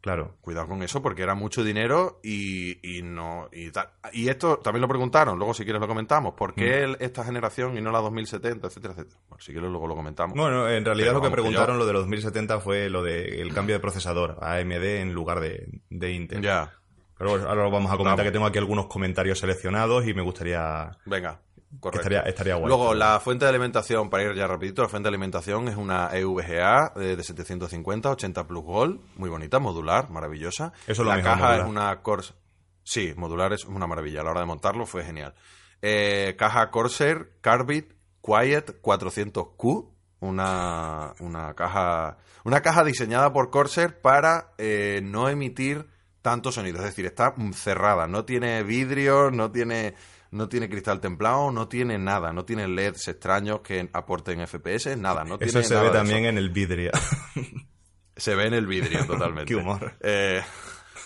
Claro. Cuidado con eso porque era mucho dinero y, y no y tal. Y esto también lo preguntaron, luego si quieres lo comentamos. ¿Por Mm. qué el- esta generación y no la 2070, etcétera, etcétera? Bueno, si quieres luego lo comentamos. Bueno, en realidad Pero lo que preguntaron yo- lo de los 2070 fue lo del cambio de procesador a AMD en lugar de, de Intel. ya, Pero bueno, ahora lo vamos a comentar Vamos. que tengo aquí algunos comentarios seleccionados y me gustaría... venga. Correcto. estaría, estaría guay. Luego, la fuente de alimentación, para ir ya rapidito, la fuente de alimentación es una EVGA eh, de 750, 80 Plus Gold, muy bonita, modular, maravillosa. Eso es lo La mejor, caja modular. es una Corsair... Sí, modular es una maravilla, a la hora de montarlo fue genial. Eh, caja Corsair Carbide Quiet 400Q, una, una caja una caja diseñada por Corsair para eh, no emitir tanto sonido, es decir, está cerrada, no tiene vidrio, no tiene no tiene cristal templado, no tiene nada, no tiene LEDs extraños que aporten FPS, nada, no Eso tiene se nada ve también eso. en el vidrio. Se ve en el vidrio totalmente. Qué humor. Eh,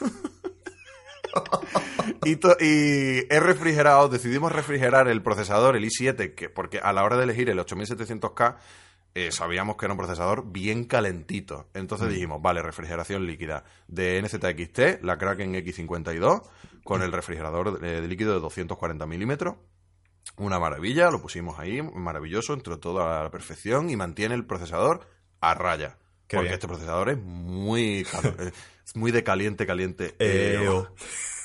y, y he refrigerado, decidimos refrigerar el procesador, el i7, que, porque a la hora de elegir el 8700K eh, sabíamos que era un procesador bien calentito. Entonces dijimos, vale, refrigeración líquida de NZXT, la Kraken X52, con el refrigerador eh, de líquido de 240 milímetros. Una maravilla, lo pusimos ahí, maravilloso, entró todo a la perfección y mantiene el procesador a raya. Qué porque bien. este procesador es muy, eh, es muy de caliente, caliente. Eh, Eh, oh.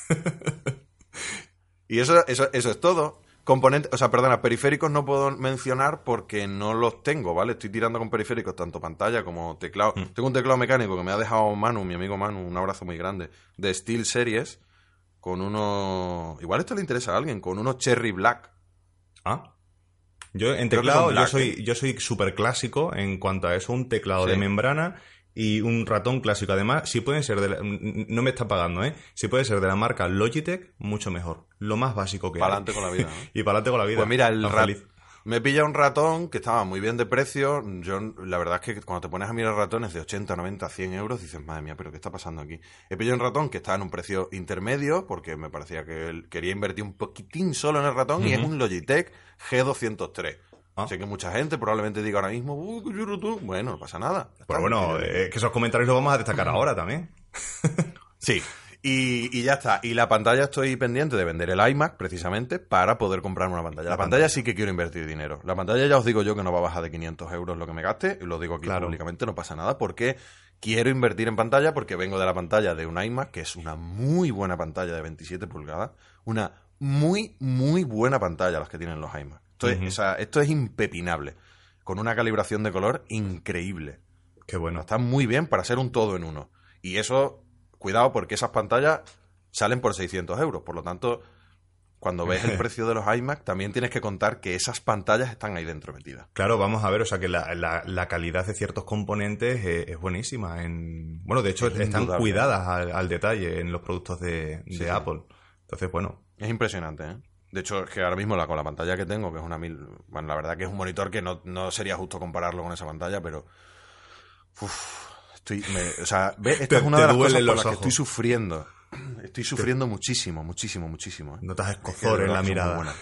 y eso, eso, eso es todo. Componentes, o sea, perdona, periféricos no puedo mencionar porque no los tengo, ¿vale? Estoy tirando con periféricos, tanto pantalla como teclado. Mm. Tengo un teclado mecánico que me ha dejado Manu, mi amigo Manu, un abrazo muy grande, de Steel Series, con uno... Igual esto le interesa a alguien, con unos Cherry Black. Ah. Yo en teclado, yo soy, yo soy súper clásico en cuanto a eso, un teclado Sí. de membrana y un ratón clásico. Además, si pueden ser de la- no me está pagando, ¿eh? Si puede ser de la marca Logitech, mucho mejor. Lo más básico que Para adelante con la vida, ¿no? y para adelante con la vida. Pues mira, el rat- me pilla un ratón que estaba muy bien de precio. Yo, la verdad es que cuando te pones a mirar ratones de 80, 90, 100 euros, dices, madre mía, pero ¿qué está pasando aquí? He pillado un ratón que está en un precio intermedio, porque me parecía que él quería invertir un poquitín solo en el ratón, y es un Logitech G203. Ah. Sé que mucha gente probablemente diga ahora mismo, "Uh, qué chulo tú". bueno, no pasa nada. Pero bueno, eh, que esos comentarios los vamos a destacar ahora también. Sí, y, y ya está. Y la pantalla estoy pendiente de vender el iMac precisamente para poder comprarme una pantalla. La pantalla sí que quiero invertir dinero. La pantalla ya os digo yo que no va a bajar de 500 euros lo que me gaste. Y lo digo aquí Claro. públicamente, no pasa nada porque quiero invertir en pantalla porque vengo de la pantalla de un iMac que es una muy buena pantalla de 27 pulgadas. Una muy, muy buena pantalla las que tienen los iMac. Esto, es- o sea, esto es impepinable. Con una calibración de color increíble. Qué bueno. Está muy bien para ser un todo en uno. Y eso, cuidado, porque esas pantallas salen por 600 euros. Por lo tanto, cuando ves el precio de los iMac, también tienes que contar que esas pantallas están ahí dentro metidas. Claro, vamos a ver, o sea que la, la- la calidad de ciertos componentes eh, es, buenísima. En, bueno, de hecho, Es están indudable. cuidadas al, al detalle en los productos de, de Sí, sí. Apple. Entonces, bueno, Es impresionante, ¿eh? De hecho, es que ahora mismo la, con la pantalla que tengo, que es una mil... Bueno, la verdad que es un monitor que no, no sería justo compararlo con esa pantalla, pero... Uf, estoy... me- o sea, ve, esta Te- es una te de las cosas por las que estoy sufriendo. Estoy sufriendo muchísimo, muchísimo, muchísimo. ¿eh? notas Es que escozor en verdad la mirada.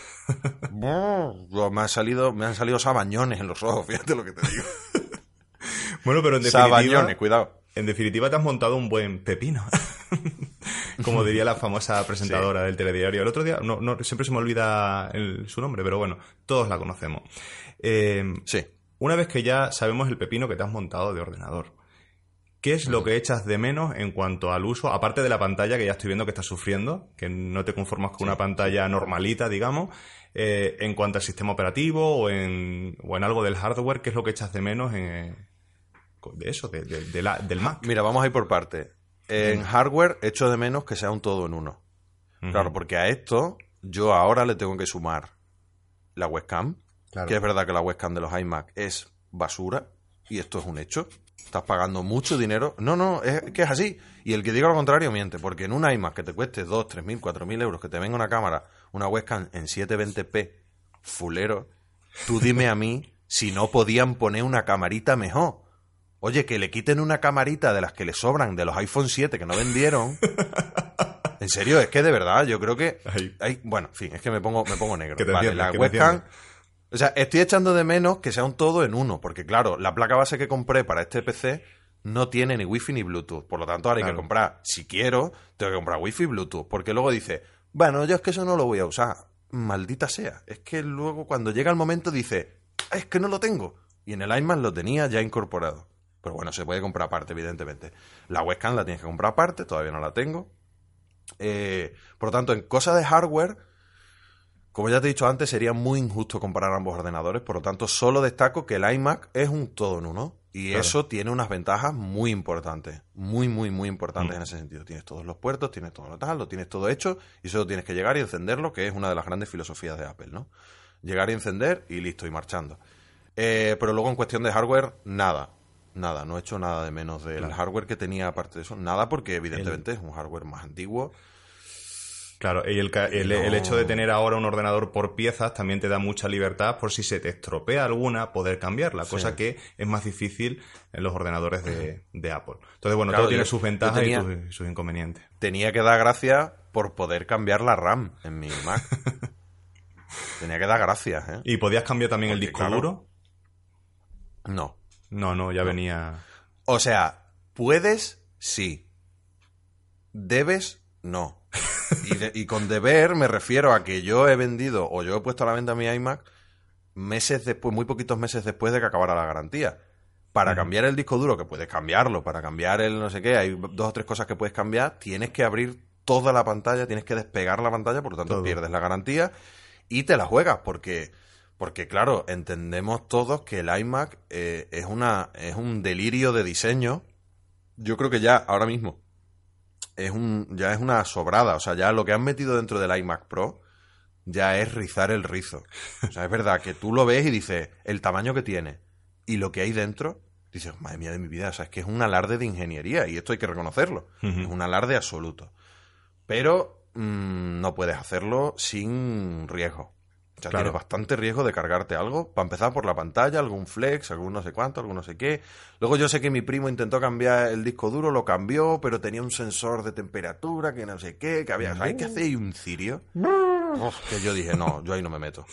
me, han salido, me han salido sabañones en los ojos, fíjate lo que te digo. Bueno, pero en definitiva, Sabañones, cuidado. en definitiva te has montado un buen pepino. Como diría la famosa presentadora del telediario. El otro día, no, no, siempre se me olvida el- su nombre, pero bueno, todos la conocemos. Eh, Sí. Una vez que ya sabemos el pepino que te has montado de ordenador, ¿qué es lo que echas de menos en cuanto al uso? Aparte de la pantalla que ya estoy viendo que estás sufriendo, que no te conformas con una pantalla normalita, digamos, eh, en cuanto al sistema operativo o en, o en algo del hardware, ¿qué es lo que echas de menos en- de eso, de- de- de la- del Mac? Mira, vamos a ir por parte. En hardware echo de menos que sea un todo en uno. Claro, porque a esto yo ahora le tengo que sumar la webcam, Claro. que es verdad que la webcam de los iMac es basura, y esto es un hecho. Estás pagando mucho dinero. No, no, es que es así. Y el que diga lo contrario miente, porque en un iMac que te cueste 2, 3 mil, 4 mil euros, que te venga una cámara, una webcam en 720p, fulero, tú dime a mí si no podían poner una camarita mejor. Oye, que le quiten una camarita de las que le sobran de los iPhone 7 que no vendieron. En serio, es que de verdad, yo creo que. Hay- bueno, en fin, es que me pongo, me pongo negro. Vale, la webcam. O sea, estoy echando de menos que sea un todo en uno, porque claro, la placa base que compré para este PC no tiene ni Wi-Fi ni Bluetooth. Por lo tanto, ahora hay Claro. que comprar, si quiero, tengo que comprar Wi-Fi y Bluetooth. Porque luego dice, bueno, yo es que eso no lo voy a usar. Maldita sea. Es que luego cuando llega el momento dice, "Ah, es que no lo tengo. Y en el iMac lo tenía ya incorporado. Pero bueno, se puede comprar aparte, evidentemente. La webcam la tienes que comprar aparte, todavía no la tengo. Eh, por lo tanto, en cosas de hardware, como ya te he dicho antes, sería muy injusto comparar ambos ordenadores. Por lo tanto, solo destaco que el iMac es un todo en uno. Y Claro. eso tiene unas ventajas muy importantes. Muy, muy, muy importantes Mm. en ese sentido. Tienes todos los puertos, tienes todo lo tal, lo tienes todo hecho. Y solo tienes que llegar y encenderlo, que es una de las grandes filosofías de Apple, ¿no? Llegar y encender y listo, y marchando. Eh, pero luego en cuestión de hardware, nada. Nada, no he hecho nada de menos del Claro. hardware que tenía aparte de eso. Nada porque evidentemente es un hardware más antiguo. Claro, y el, el- No. el hecho de tener ahora un ordenador por piezas también te da mucha libertad por si se te estropea alguna, poder cambiarla, Sí. cosa que es más difícil en los ordenadores de, de Apple. Entonces, bueno, Claro, todo tiene sus ventajas tenía- y sus, sus inconvenientes. tenía que dar gracias por poder cambiar la RAM en mi Mac. tenía que dar gracias, ¿eh? ¿Y podías cambiar también el disco claro. duro? No. No, no, ya venía... O sea, puedes, sí. Debes, no. Y, de- y con deber me refiero a que yo he vendido o yo he puesto a la venta mi iMac meses después, muy poquitos meses después de que acabara la garantía. Para cambiar el disco duro, que puedes cambiarlo, para cambiar el no sé qué, hay dos o tres cosas que puedes cambiar, tienes que abrir toda la pantalla, tienes que despegar la pantalla, por lo tanto Todo. pierdes la garantía y te la juegas, porque, porque claro, entendemos todos que el iMac eh, es, una, es un delirio de diseño. Yo creo que ya, ahora mismo, es un, ya es una sobrada. O sea, ya lo que han metido dentro del iMac Pro ya es rizar el rizo. O sea, es verdad que tú lo ves y dices el tamaño que tiene y lo que hay dentro, dices, madre mía de mi vida, o sea, es que es un alarde de ingeniería y esto hay que reconocerlo. Es un alarde absoluto. Pero mm, no puedes hacerlo sin riesgo. O sea, Claro. tienes bastante riesgo de cargarte algo. Para empezar por la pantalla, algún flex, algún no sé cuánto, algún no sé qué. Luego yo sé que mi primo intentó cambiar el disco duro, lo cambió, pero tenía un sensor de temperatura, que no sé qué, que había... Hay que hacer ahí un cirio. Que yo dije, no, yo ahí no me meto.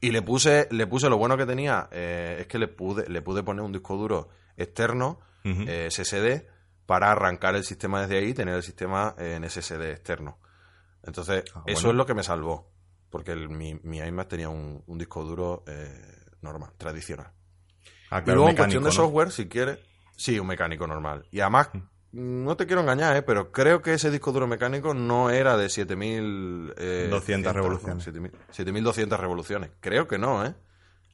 Y le puse, le puse lo bueno que tenía, eh, es que le pude, le pude poner un disco duro externo, Ujú. eh, SSD, para arrancar el sistema desde ahí y tener el sistema en SSD externo. Entonces, Ah, eso es lo que me salvó. Porque el- mi, mi iMac tenía un, un disco duro eh, normal, tradicional. Ah, y claro, luego, en mecánico, cuestión de ¿no? software, si quieres, sí, un mecánico normal. Y además, no te quiero engañar, ¿eh? pero creo que ese disco duro mecánico no era de 7000. Eh, 200 cientos, ¿no? revoluciones. 7000 7200 revoluciones. Creo que no, ¿eh?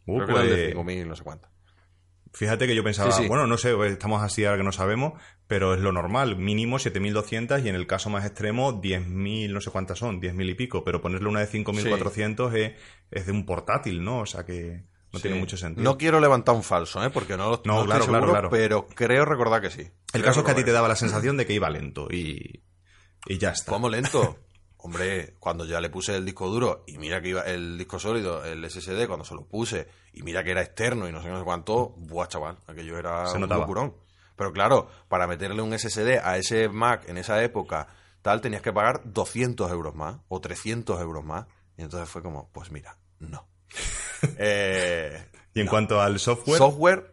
Uh, creo que eran de pues, 5000, no sé cuántas. Fíjate que yo pensaba, Sí, sí. bueno, no sé, estamos así ahora que no sabemos, pero es lo normal, mínimo 7200 y en el caso más extremo 10.000, no sé cuántas son, 10.000 y pico, pero ponerle una de 5400 es, es de un portátil, ¿no? O sea que no tiene Sí. mucho sentido. No quiero levantar un falso, ¿eh? Porque no, lo- No, no estoy claro, claro, seguro, claro. pero creo recordar que sí. el Creo caso es que a ti te daba la sensación de que iba lento y, y ya está. ¿Cómo lento? Hombre, cuando ya le puse el disco duro y mira que iba el disco sólido, el SSD, cuando se lo puse y mira que era externo y no sé, no sé cuánto, buah, chaval, aquello era Se un notaba. locurón. Pero claro, para meterle un SSD a ese Mac en esa época, tal, tenías que pagar 200 euros más o 300 euros más. Y entonces fue como, pues mira, no. eh, Y en cuanto al software, Software,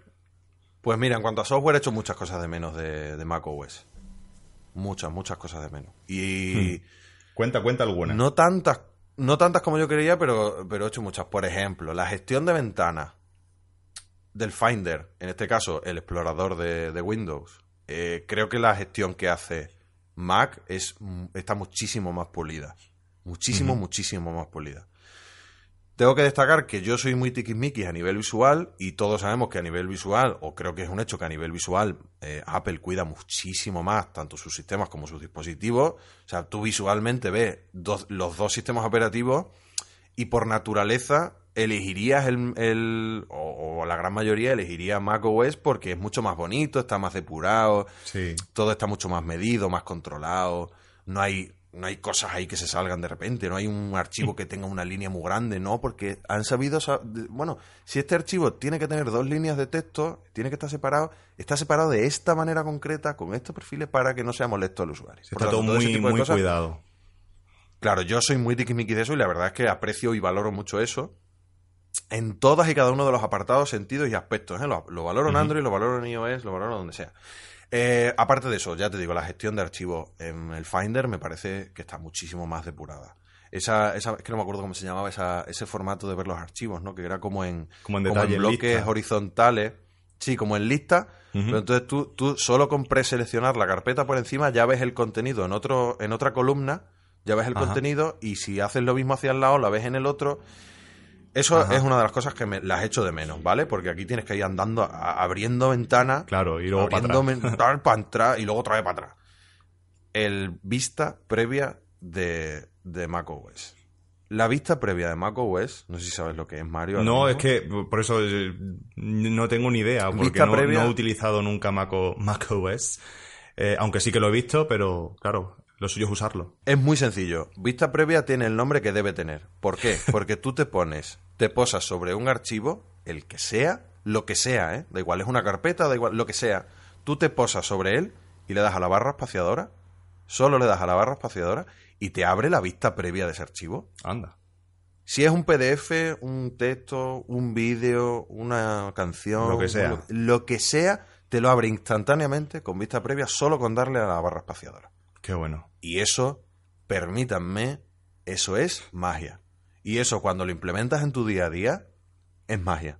pues mira, en cuanto a software he hecho muchas cosas de menos de, de Mac OS. Muchas, muchas cosas de menos. Y cuenta, cuenta alguna. no tantas, no tantas como yo quería, pero, pero he hecho muchas. Por ejemplo, la gestión de ventanas del Finder, en este caso el explorador de, de Windows. Eh, creo que la gestión que hace Mac es, está muchísimo más pulida. Muchísimo, muchísimo más pulida. Tengo que destacar que yo soy muy tiquismiquis a nivel visual y todos sabemos que a nivel visual, o creo que es un hecho que a nivel visual, eh, Apple cuida muchísimo más tanto sus sistemas como sus dispositivos. O sea, tú visualmente ves dos- los dos sistemas operativos y por naturaleza elegirías el, el- o, o la gran mayoría elegiría macOS porque es mucho más bonito, está más depurado, Sí. todo está mucho más medido, más controlado, no hay no hay cosas ahí que se salgan de repente, no hay un archivo que tenga una línea muy grande, no, porque han sabido, bueno, si este archivo tiene que tener dos líneas de texto, tiene que estar separado, está separado de esta manera concreta, con estos perfiles, para que no sea molesto al usuario. Está todo muy, muy cosas- cuidado. Claro, yo soy muy tiquismiqui de eso y la verdad es que aprecio y valoro mucho eso en todas y cada uno de los apartados, sentidos y aspectos. ¿eh? Lo, lo valoro en Android, lo valoro en iOS, lo valoro donde sea. Eh, aparte de eso, ya te digo, la gestión de archivos en el Finder me parece que está muchísimo más depurada. Esa, esa, es que no me acuerdo cómo se llamaba esa, ese formato de ver los archivos, ¿no? Que era como en, Como en bloques lista. horizontales. Sí, como en lista. Pero entonces tú, tú solo con preseleccionar la carpeta por encima ya ves el contenido en otro, en otra columna, ya ves el Ajá. contenido, y si haces lo mismo hacia el lado, la ves en el otro. Eso Ajá. es una de las cosas que me las echo de menos, ¿vale? Porque aquí tienes que ir andando, a- abriendo ventanas, Claro, y luego para abriendo atrás. para atrás y luego otra vez para atrás. El vista previa de, de macOS. La vista previa de macOS, no sé si sabes lo que es Mario. No, es que por eso eh, no tengo ni idea, porque no, no he utilizado nunca Maco, macOS. Eh, aunque sí que lo he visto, pero claro, lo suyo es usarlo. Es muy sencillo. Vista previa tiene el nombre que debe tener. ¿Por qué? Porque tú te pones, te posas sobre un archivo, el que sea, lo que sea, ¿eh? Da igual, es una carpeta, da igual, lo que sea. Tú te posas sobre él y le das a la barra espaciadora, solo le das a la barra espaciadora y te abre la vista previa de ese archivo. Anda. Si es un PDF, un texto, un vídeo, una canción, Lo que sea. Lo, lo que sea, te lo abre instantáneamente con vista previa solo con darle a la barra espaciadora. Qué bueno. Y eso, permítanme, eso es magia. Y eso cuando lo implementas en tu día a día, es magia.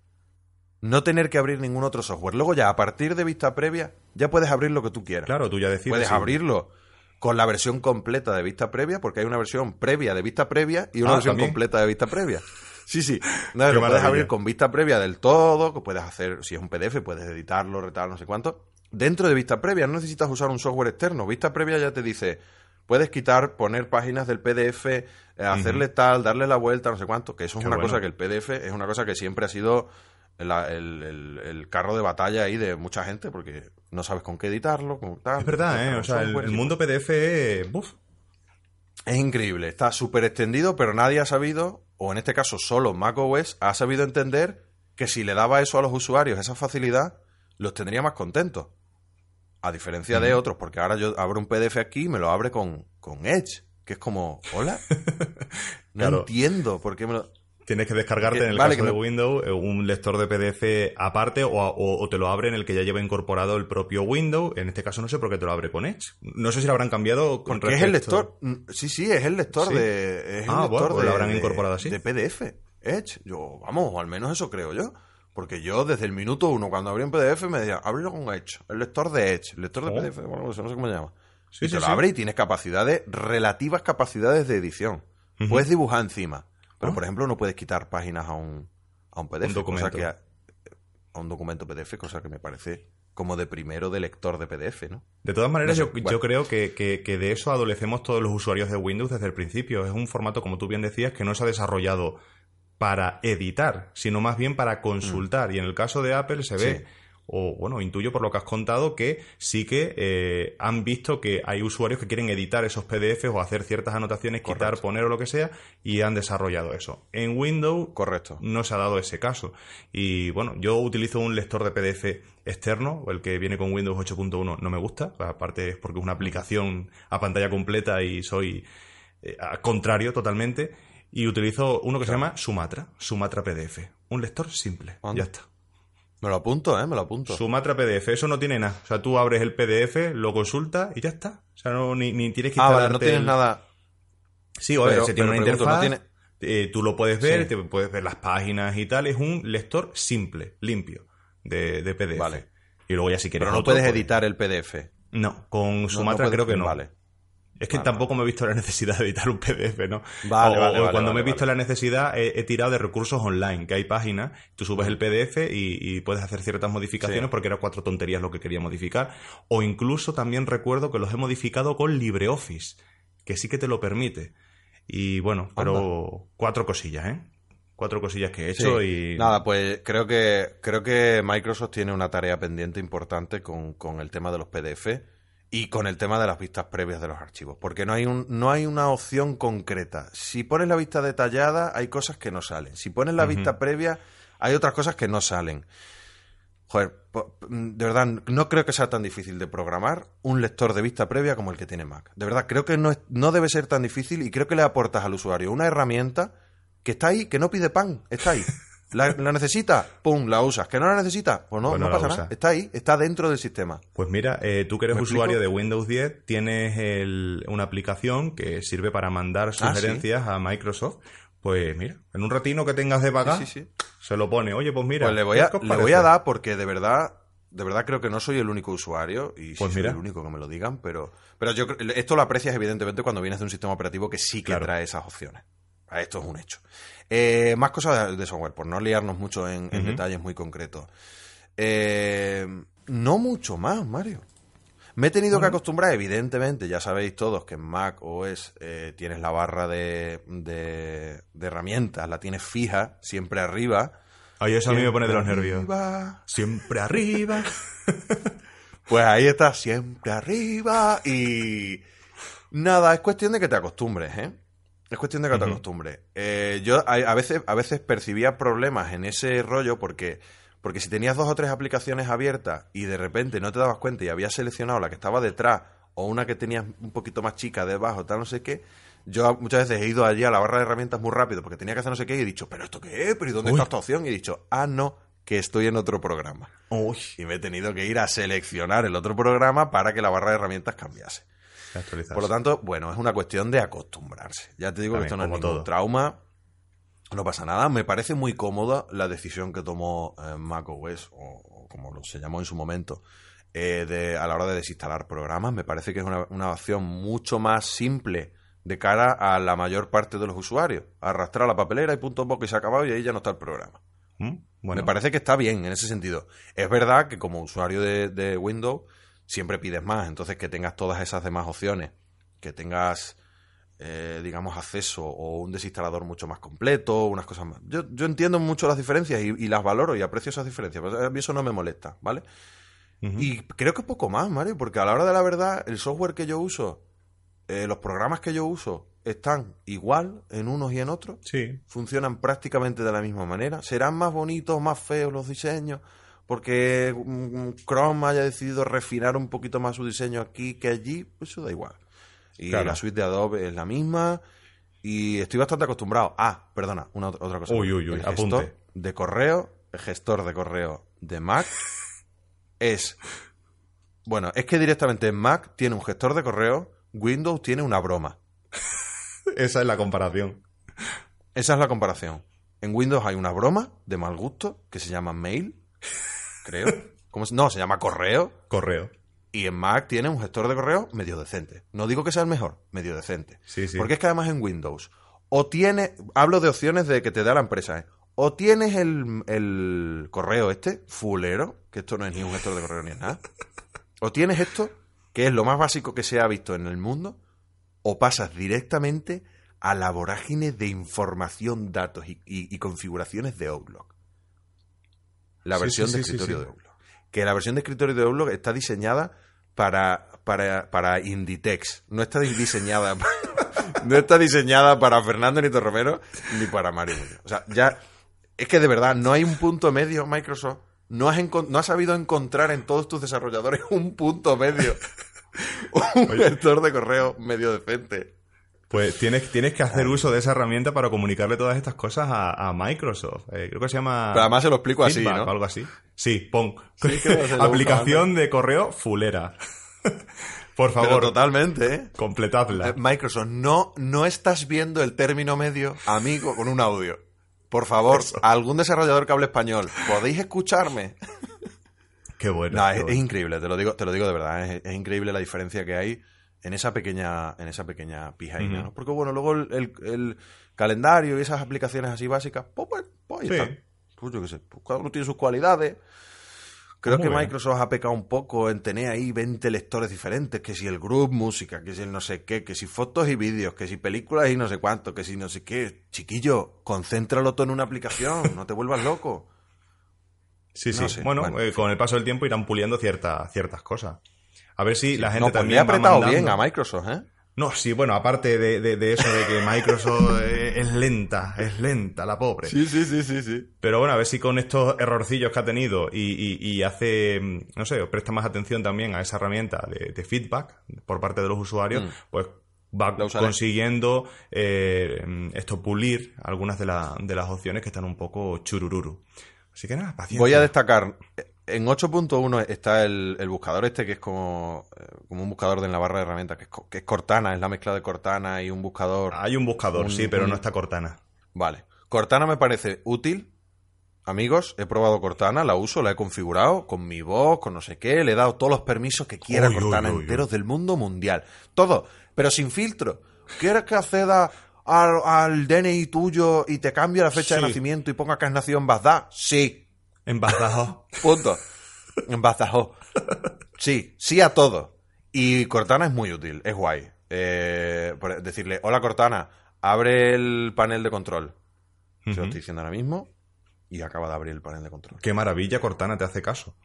No tener que abrir ningún otro software. Luego ya, a partir de vista previa, ya puedes abrir lo que tú quieras. Claro, tú ya decides. puedes abrirlo con la versión completa de vista previa, porque hay una versión previa de vista previa y una Ah, versión también. completa de vista previa. Sí, sí. No, lo puedes abrir con vista previa del todo, que puedes hacer, si es un PDF, puedes editarlo, retal, no sé cuánto. Dentro de vista previa no necesitas usar un software externo. Vista previa ya te dice, puedes quitar, poner páginas del PDF, eh, hacerle tal, darle la vuelta, no sé cuánto, que eso es Qué una bueno. cosa que el PDF es una cosa que siempre ha sido la- el, el- el carro de batalla ahí de mucha gente, porque no sabes con qué editarlo, con tal. Es verdad, ¿eh? O sea, el, mundo PDF es... uf, es increíble, está súper extendido, pero nadie ha sabido, o en este caso solo macOS, ha sabido entender que si le daba eso a los usuarios, esa facilidad, los tendría más contentos. A diferencia de otros, porque ahora yo abro un PDF aquí y me lo abre con, con Edge, que es como, hola. No Claro. entiendo por qué me lo... Tienes que descargarte Que- en el vale, caso de me- Windows eh, un lector de PDF aparte o, o- o te lo abre en el que ya lleva incorporado el propio Windows. En este caso no sé por qué te lo abre con Edge. No sé si lo habrán cambiado con Porque es el respecto- lector. mm, Sí, sí, es el lector Sí. de. Es el Ah, lector bueno, pues de, lo habrán incorporado así. De PDF. Edge. Yo, vamos, o al menos eso creo yo. Porque yo desde el minuto uno, cuando abrí un PDF, me decía, ábrelo con Edge. El lector de Edge. El lector de Oh. PDF, bueno, no sé cómo se llama. Sí, y sí, te lo sí. abre y tienes capacidades, relativas capacidades de edición. Puedes dibujar encima. Pero, Ah. por ejemplo, no puedes quitar páginas a un, a un PDF. Un documento. Cosa que a, a un documento PDF, cosa que me parece como de primero de lector de PDF, ¿no? De todas maneras, No sé, yo, bueno. yo creo que, que- que de eso adolecemos todos los usuarios de Windows desde el principio. Es un formato, como tú bien decías, que no se ha desarrollado para editar, sino más bien para consultar. Y en el caso de Apple se ve, Sí. o bueno, intuyo por lo que has contado, que sí que eh, han visto que hay usuarios que quieren editar esos PDFs o hacer ciertas anotaciones, quitar, poner o lo que sea, y han desarrollado eso. En Windows Correcto. no se ha dado ese caso. Y bueno, yo utilizo un lector de PDF externo, el que viene con Windows 8.1 no me gusta, aparte es porque es una aplicación a pantalla completa y soy eh, contrario totalmente. Y utilizo uno que se llama Sumatra, Sumatra PDF, un lector simple, ya está. Me lo apunto, ¿eh? Me lo apunto. Sumatra PDF, eso no tiene nada. O sea, tú abres el PDF, lo consultas y ya está. O sea, no, ni, ni tienes que ah, vale, no tienes el- nada. Sí, o sea, Pero- se tiene una pregunto, ¿no interfaz, eh, tú lo puedes ver, Sí. te puedes ver las páginas y tal. Es un lector simple, limpio, de, de PDF. Vale. Y luego ya si quieres Pero no otro, puedes pues- editar el PDF. No, con No, Sumatra no puedes- creo que no. Vale. Es que Vale, tampoco me he visto la necesidad de editar un PDF, ¿no? Vale, o, vale, o vale, cuando me he visto la necesidad, he, he tirado de recursos online, que hay páginas, tú subes el PDF y, y puedes hacer ciertas modificaciones Sí. porque eran cuatro tonterías lo que quería modificar. O incluso también recuerdo que los he modificado con LibreOffice, que sí que te lo permite. Y bueno, pero cuatro cosillas, ¿eh? Cuatro cosillas que he hecho Sí. y... Nada, pues creo que creo que Microsoft tiene una tarea pendiente importante con, con el tema de los PDF y con el tema de las vistas previas de los archivos, porque no hay un, no hay una opción concreta. Si pones la vista detallada, hay cosas que no salen. Si pones la vista previa, hay otras cosas que no salen. Joder, de verdad, no creo que sea tan difícil de programar un lector de vista previa como el que tiene Mac. De verdad, creo que no, es- no debe ser tan difícil y creo que le aportas al usuario una herramienta que está ahí, que no pide pan, está ahí. La, la necesita, pum, la usas. ¿Que no la necesita? Pues no, Pues no no pasa nada. Está ahí, está dentro del sistema. Pues mira, eh, tú que eres ¿Me usuario explico? de Windows 10, tienes el- una aplicación que sirve para mandar Ah, ¿sí? sugerencias a Microsoft. Pues mira, en un ratino que tengas de pagar, Sí, sí, sí. se lo pone. Oye, pues mira, Pues le voy a, dar porque de verdad, de verdad creo que no soy el único usuario y sí Pues soy mira. el único que me lo digan, pero, pero yo esto lo aprecias evidentemente cuando vienes de un sistema operativo que sí que Claro. trae esas opciones. Esto es un hecho. Eh, más cosas de- software, por no liarnos mucho en, detalles muy concretos. Eh, no mucho más, Mario. Me he tenido que acostumbrar, evidentemente, ya sabéis todos que en Mac OS eh, tienes la barra de, de- de herramientas, la tienes fija, siempre arriba. Ay, eso a mí me pone de los nervios. arriba. Siempre arriba. Pues ahí está, siempre arriba y... Nada, es cuestión de que te acostumbres, ¿eh? Es cuestión de que te acostumbres. Eh, yo a, a veces, a veces percibía problemas en ese rollo porque, porque si tenías dos o tres aplicaciones abiertas y de repente no te dabas cuenta y habías seleccionado la que estaba detrás o una que tenías un poquito más chica debajo, tal, no sé qué, yo muchas veces he ido allí a la barra de herramientas muy rápido porque tenía que hacer no sé qué y he dicho, ¿pero esto qué es? ¿Pero y dónde Uy. está esta opción? Y he dicho, ah, no, que estoy en otro programa Uy, y me he tenido que ir a seleccionar el otro programa para que la barra de herramientas cambiase. Por lo tanto, bueno, es una cuestión de acostumbrarse. Ya te digo También, que esto no es ningún todo. trauma, no pasa nada. Me parece muy cómoda la decisión que tomó eh, macOS, o, o como lo- se llamó en su momento, eh, de, a la hora de desinstalar programas. Me parece que es una, una opción mucho más simple de cara a la mayor parte de los usuarios. Arrastrar la papelera y punto poco y se ha acabado y ahí ya no está el programa. ¿Mm? Bueno, Me parece que está bien en ese sentido. Es verdad que como usuario de, de Windows siempre pides más, entonces que tengas todas esas demás opciones, que tengas, eh, digamos, acceso o un desinstalador mucho más completo, unas cosas más. Yo, yo entiendo mucho las diferencias y, y las valoro y aprecio esas diferencias, pero a mí eso no me molesta, ¿vale? Y creo que poco más, Mario, porque a la hora de la verdad, el software que yo uso, eh, los programas que yo uso, están igual en unos y en otros Sí, funcionan prácticamente de la misma manera. Serán más bonitos, más feos los diseños, porque Chrome haya decidido refinar un poquito más su diseño aquí que allí, pues eso da igual. Y Claro. la suite de Adobe es la misma. y estoy bastante acostumbrado. Ah, perdona, una ot- otra cosa. Uy, uy, uy, el apunte. gestor de correo, el gestor de correo de Mac es. Bueno, es que directamente en Mac tiene un gestor de correo, Windows tiene una broma. Esa es la comparación. Esa es la comparación. En Windows hay una broma de mal gusto que se llama Mail, creo. ¿Cómo se- No, se llama correo. Correo. Y en Mac tiene un gestor de correo medio decente. No digo que sea el mejor, medio decente. Sí, sí. Porque es que además en Windows, o tiene, hablo de opciones de que te da la empresa, ¿eh? o tienes el, el correo este, fulero, que esto no es ni un gestor de correo ni es nada, o tienes esto, que es lo más básico que se ha visto en el mundo, o pasas directamente a la vorágine de información, datos y, y- y configuraciones de Outlook. La versión sí, de sí, escritorio de Outlook. Que la versión de escritorio de Outlook está diseñada para, para, para Inditex. No está diseñada no está diseñada para Fernando Nito Romero ni para Mario Muñoz. O sea, ya es que de verdad no hay un punto medio Microsoft. No has, no has sabido encontrar en todos tus desarrolladores un punto medio. un gestor de correo medio decente. Pues tienes, tienes que hacer uso de esa herramienta para comunicarle todas estas cosas a, a Microsoft. Eh, creo que se llama. Pero además se lo explico así, ¿no? o algo así. Sí, Pong. Sí, Aplicación de correo fulera. Por Pero favor, totalmente, ¿eh? completadla. Eh, Microsoft, no, no estás viendo el término medio, amigo, con un audio. Por favor, algún desarrollador que hable español, ¿podéis escucharme? Qué bueno. No, qué es, increíble, te lo digo, te lo digo de verdad, es, es increíble la diferencia que hay en esa pequeña, en esa pequeña pijaina. ¿no? Porque bueno, luego el, el- el calendario y esas aplicaciones así básicas, pues, pues, pues ahí Sí. están. Pues yo qué sé, pues cada uno tiene sus cualidades. Creo Muy que bien. Microsoft ha pecado un poco en tener ahí 20 lectores diferentes, que si el group música, que si el no sé qué, que si fotos y vídeos, que si películas y no sé cuánto, que si no sé qué. Chiquillo, concéntralo todo en una aplicación, no te vuelvas loco. Sí, sí. no sé, bueno, bueno. eh, con el paso del tiempo irán puliendo cierta- ciertas cosas. A ver si la gente no, pues le también ha apretado bien a Microsoft, ¿eh? No, sí, bueno, aparte de, de- de eso de que Microsoft eh, es lenta, es lenta, la pobre. sí, sí, sí, sí. Pero bueno, a ver si con estos errorcillos que ha tenido y, y- y hace, mm, no sé, presta más atención también a esa herramienta de, de feedback por parte de los usuarios, Mm. pues va consiguiendo eh, mm, esto pulir algunas de, la- de las opciones que están un poco churururu. Así que nada, paciencia. Voy a destacar, en 8.1 está el, el buscador este que es como, eh, como un buscador de la barra de herramientas, que es, que es Cortana, es la mezcla de Cortana y un buscador. Hay un buscador, Un- sí, pero un- no está Cortana. Vale. Cortana me parece útil. Amigos, he probado Cortana, la uso, la he configurado con mi voz, con no sé qué, le he dado todos los permisos que quiera Uy, Cortana uy, uy. enteros del mundo mundial. Todo, pero sin filtro. ¿Quieres que acceda al, al DNI tuyo y te cambie la fecha de nacimiento y ponga que has nacido en Bagdad? Sí. En Badajoz. Punto. En Badajoz. Sí, sí a todo. Y Cortana es muy útil, es guay. Eh, decirle, hola Cortana, abre el panel de control. Se lo estoy diciendo ahora mismo y acaba de abrir el panel de control. Qué maravilla, Cortana te hace caso.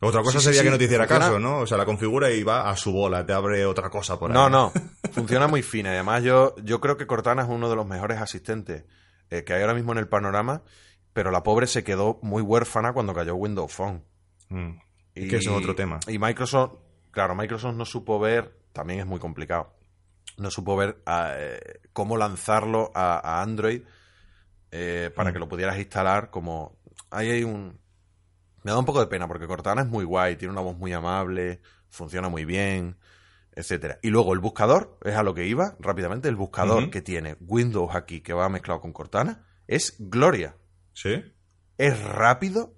Otra cosa sí, sería sí, que no te hiciera funciona. caso, ¿no? O sea, la configura y va a su bola, te abre otra cosa por ahí. No, no, funciona muy fina. Y además yo, yo creo que Cortana es uno de los mejores asistentes eh, que hay ahora mismo en el panorama, pero la pobre se quedó muy huérfana cuando cayó Windows Phone. Mm. Y, que es otro tema. Y Microsoft, claro, Microsoft no supo ver, también es muy complicado, no supo ver ah, eh, cómo lanzarlo a, a Android eh, para Mm. que lo pudieras instalar como... Ahí hay un... Me da un poco de pena porque Cortana es muy guay, tiene una voz muy amable, funciona muy bien, etcétera. Y luego el buscador, es a lo que iba rápidamente, el buscador que tiene Windows aquí, que va mezclado con Cortana, es Gloria ¿Sí? es rápido,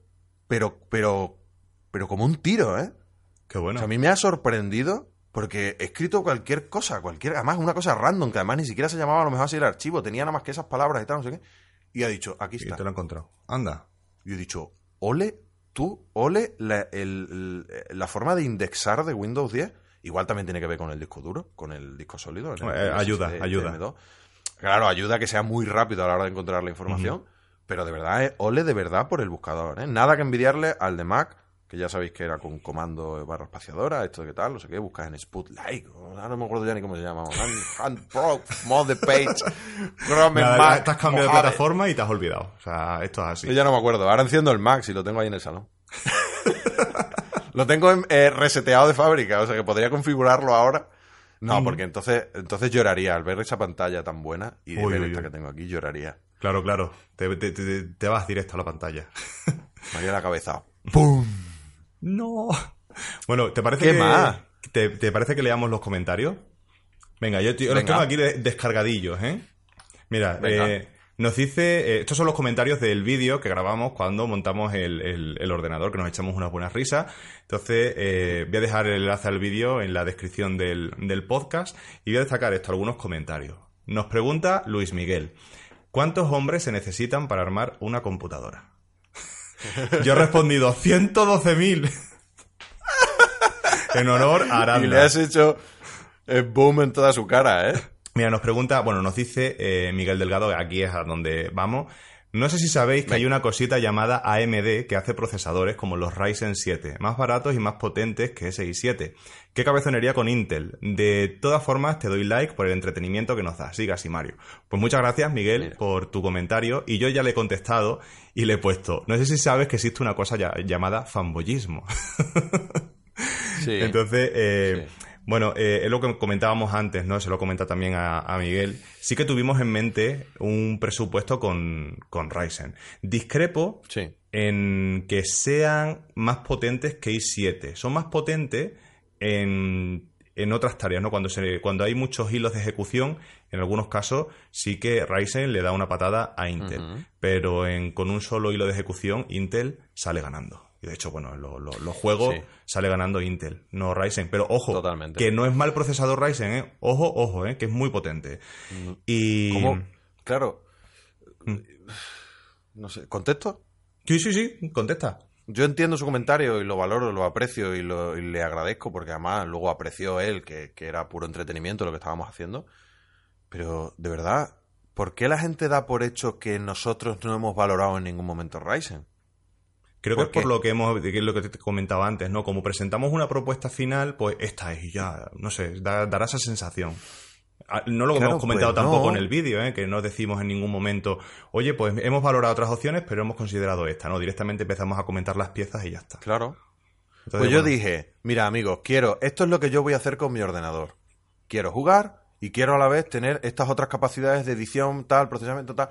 pero, pero, pero como un tiro, ¿eh? Qué O bueno. sea, a mí me ha sorprendido porque he escrito cualquier cosa, cualquier, además una cosa random, que además ni siquiera se llamaba a lo mejor así el archivo, tenía nada más que esas palabras y tal, no sé qué. Y ha dicho, aquí Y está. te lo he encontrado. Anda. Y he dicho, ole, tú, ole, la, el- el- la forma de indexar de Windows 10, igual también tiene que ver con el disco duro, con el disco sólido. el Eh, ayuda, ayuda. M2. Claro, ayuda a que sea muy rápido a la hora de encontrar la información, pero de verdad, eh, ole de verdad por el buscador. ¿eh? Nada que envidiarle al de Mac, que ya sabéis que era con comando barra espaciadora, esto de qué tal, no sé qué, buscas en Spotlight, ahora no me acuerdo ya ni cómo se llama. Hand, hand Pro, Mode Page, Chrome Nada, Mac, te has cambiado de plataforma y te has olvidado. O sea, esto es así. Yo ya no me acuerdo. Ahora enciendo el Mac y lo tengo ahí en el salón. lo tengo en- eh, reseteado de fábrica, o sea que podría configurarlo ahora No, porque entonces, entonces lloraría al ver esa pantalla tan buena y de Uy, ver uy, esta uy. que tengo aquí, lloraría. Claro, claro. Te, te- te- te vas directo a la pantalla. Me haría la cabeza. No. Bueno, ¿te parece ¿Qué que más? Te, te parece que leamos los comentarios? Venga, yo, yo los tengo aquí de- descargadillos, ¿eh? Mira, eh, nos dice... eh, estos son los comentarios del vídeo que grabamos cuando montamos el, el- el ordenador, que nos echamos unas buenas risas. Entonces, eh, voy a dejar el enlace al vídeo en la descripción del, del podcast y voy a destacar esto, algunos comentarios. Nos pregunta Luis Miguel, ¿cuántos hombres se necesitan para armar una computadora? Yo he respondido, 112.000. en honor a Aranda. Y le has hecho el boom en toda su cara, ¿eh? Mira, nos pregunta, bueno, nos dice eh, Miguel Delgado, aquí es a donde vamos. No sé si sabéis que hay una cosita llamada AMD que hace procesadores como los Ryzen 7, más baratos y más potentes que ese i7. ¿Qué cabezonería con Intel? De todas formas, te doy like por el entretenimiento que nos da. Siga así, Mario. Pues muchas gracias, Miguel, Mira. por tu comentario. Y yo ya le he contestado y le he puesto, no sé si sabes que existe una cosa ya- llamada fanboyismo. Sí. Entonces, eh, Sí. Bueno, eh, es lo que comentábamos antes, ¿no? Se lo comenta también a, a Miguel. Sí que tuvimos en mente un presupuesto con, con Ryzen. Discrepo sí. en que sean más potentes que i7. Son más potentes en, en otras tareas, ¿no? Cuando, se, cuando hay muchos hilos de ejecución, en algunos casos sí que Ryzen le da una patada a Intel. Pero en, con un solo hilo de ejecución, Intel sale ganando. Y de hecho, bueno, en lo- lo- los juegos Sí. sale ganando Intel, no Ryzen. Pero ojo, Totalmente. que no es mal procesador Ryzen, ¿eh? Ojo, ojo, ¿eh? Que es muy potente. Y... ¿Cómo? Claro. Mm. No sé. ¿Contexto? Sí, sí, sí, contesta. Yo entiendo su comentario y lo valoro, lo aprecio y, lo, y le agradezco porque además luego apreció él que, que era puro entretenimiento lo que estábamos haciendo. Pero, de verdad, ¿por qué la gente da por hecho que nosotros no hemos valorado en ningún momento Ryzen? Creo que ¿Por es por qué? lo que hemos, que es lo que te comentaba antes, ¿no? Como presentamos una propuesta final, pues esta es y ya, no sé, da- dará esa sensación. Ah, No lo Claro, hemos comentado pues tampoco no. en el vídeo, ¿eh? que no decimos en ningún momento, oye, pues hemos valorado otras opciones, pero hemos considerado esta, ¿no? Directamente empezamos a comentar las piezas y ya está. Claro. Entonces, Pues yo bueno, dije, mira amigos, quiero, esto es lo que yo voy a hacer con mi ordenador. Quiero jugar y quiero a la vez tener estas otras capacidades de edición, tal, procesamiento, tal.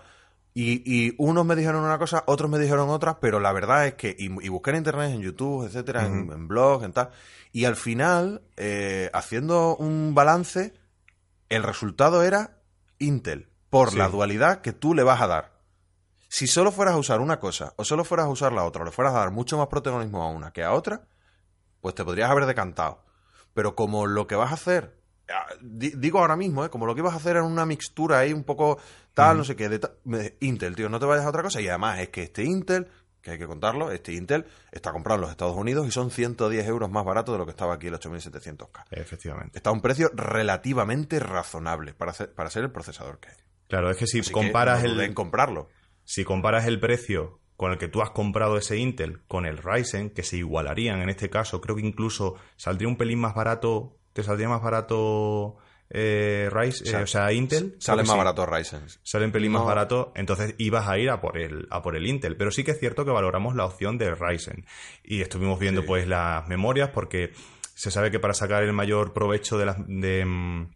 Y, y unos me dijeron una cosa, otros me dijeron otra, pero la verdad es que, y, y busqué en internet, en YouTube, etcétera, en, en blogs, en tal. Y al final, eh, haciendo un balance, el resultado era Intel, por Sí. la dualidad que tú le vas a dar. Si solo fueras a usar una cosa o solo fueras a usar la otra, o le fueras a dar mucho más protagonismo a una que a otra, pues te podrías haber decantado. Pero como lo que vas a hacer, ah, di- digo ahora mismo, ¿eh? como lo que ibas a hacer era una mixtura ahí un poco tal, no sé qué, de me- Intel, tío, no te vayas a otra cosa. Y además es que este Intel, que hay que contarlo, este Intel está comprado en los Estados Unidos y son 110 euros más barato de lo que estaba aquí el 8700K. Efectivamente. Está a un precio relativamente razonable para ser, para ser el procesador que es. Claro, es que si Así que comparas no el... comprarlo. Si comparas el precio con el que tú has comprado ese Intel con el Ryzen, que se igualarían en este caso, creo que incluso saldría un pelín más barato, te saldría más barato eh, Ryzen, eh, o sea, Intel. Sale más sí. barato Ryzen. Sale un pelín No. más barato, entonces ibas a ir a por el a por el Intel, pero sí que es cierto que valoramos la opción de Ryzen y estuvimos viendo Sí. pues las memorias porque se sabe que para sacar el mayor provecho de las de, mm,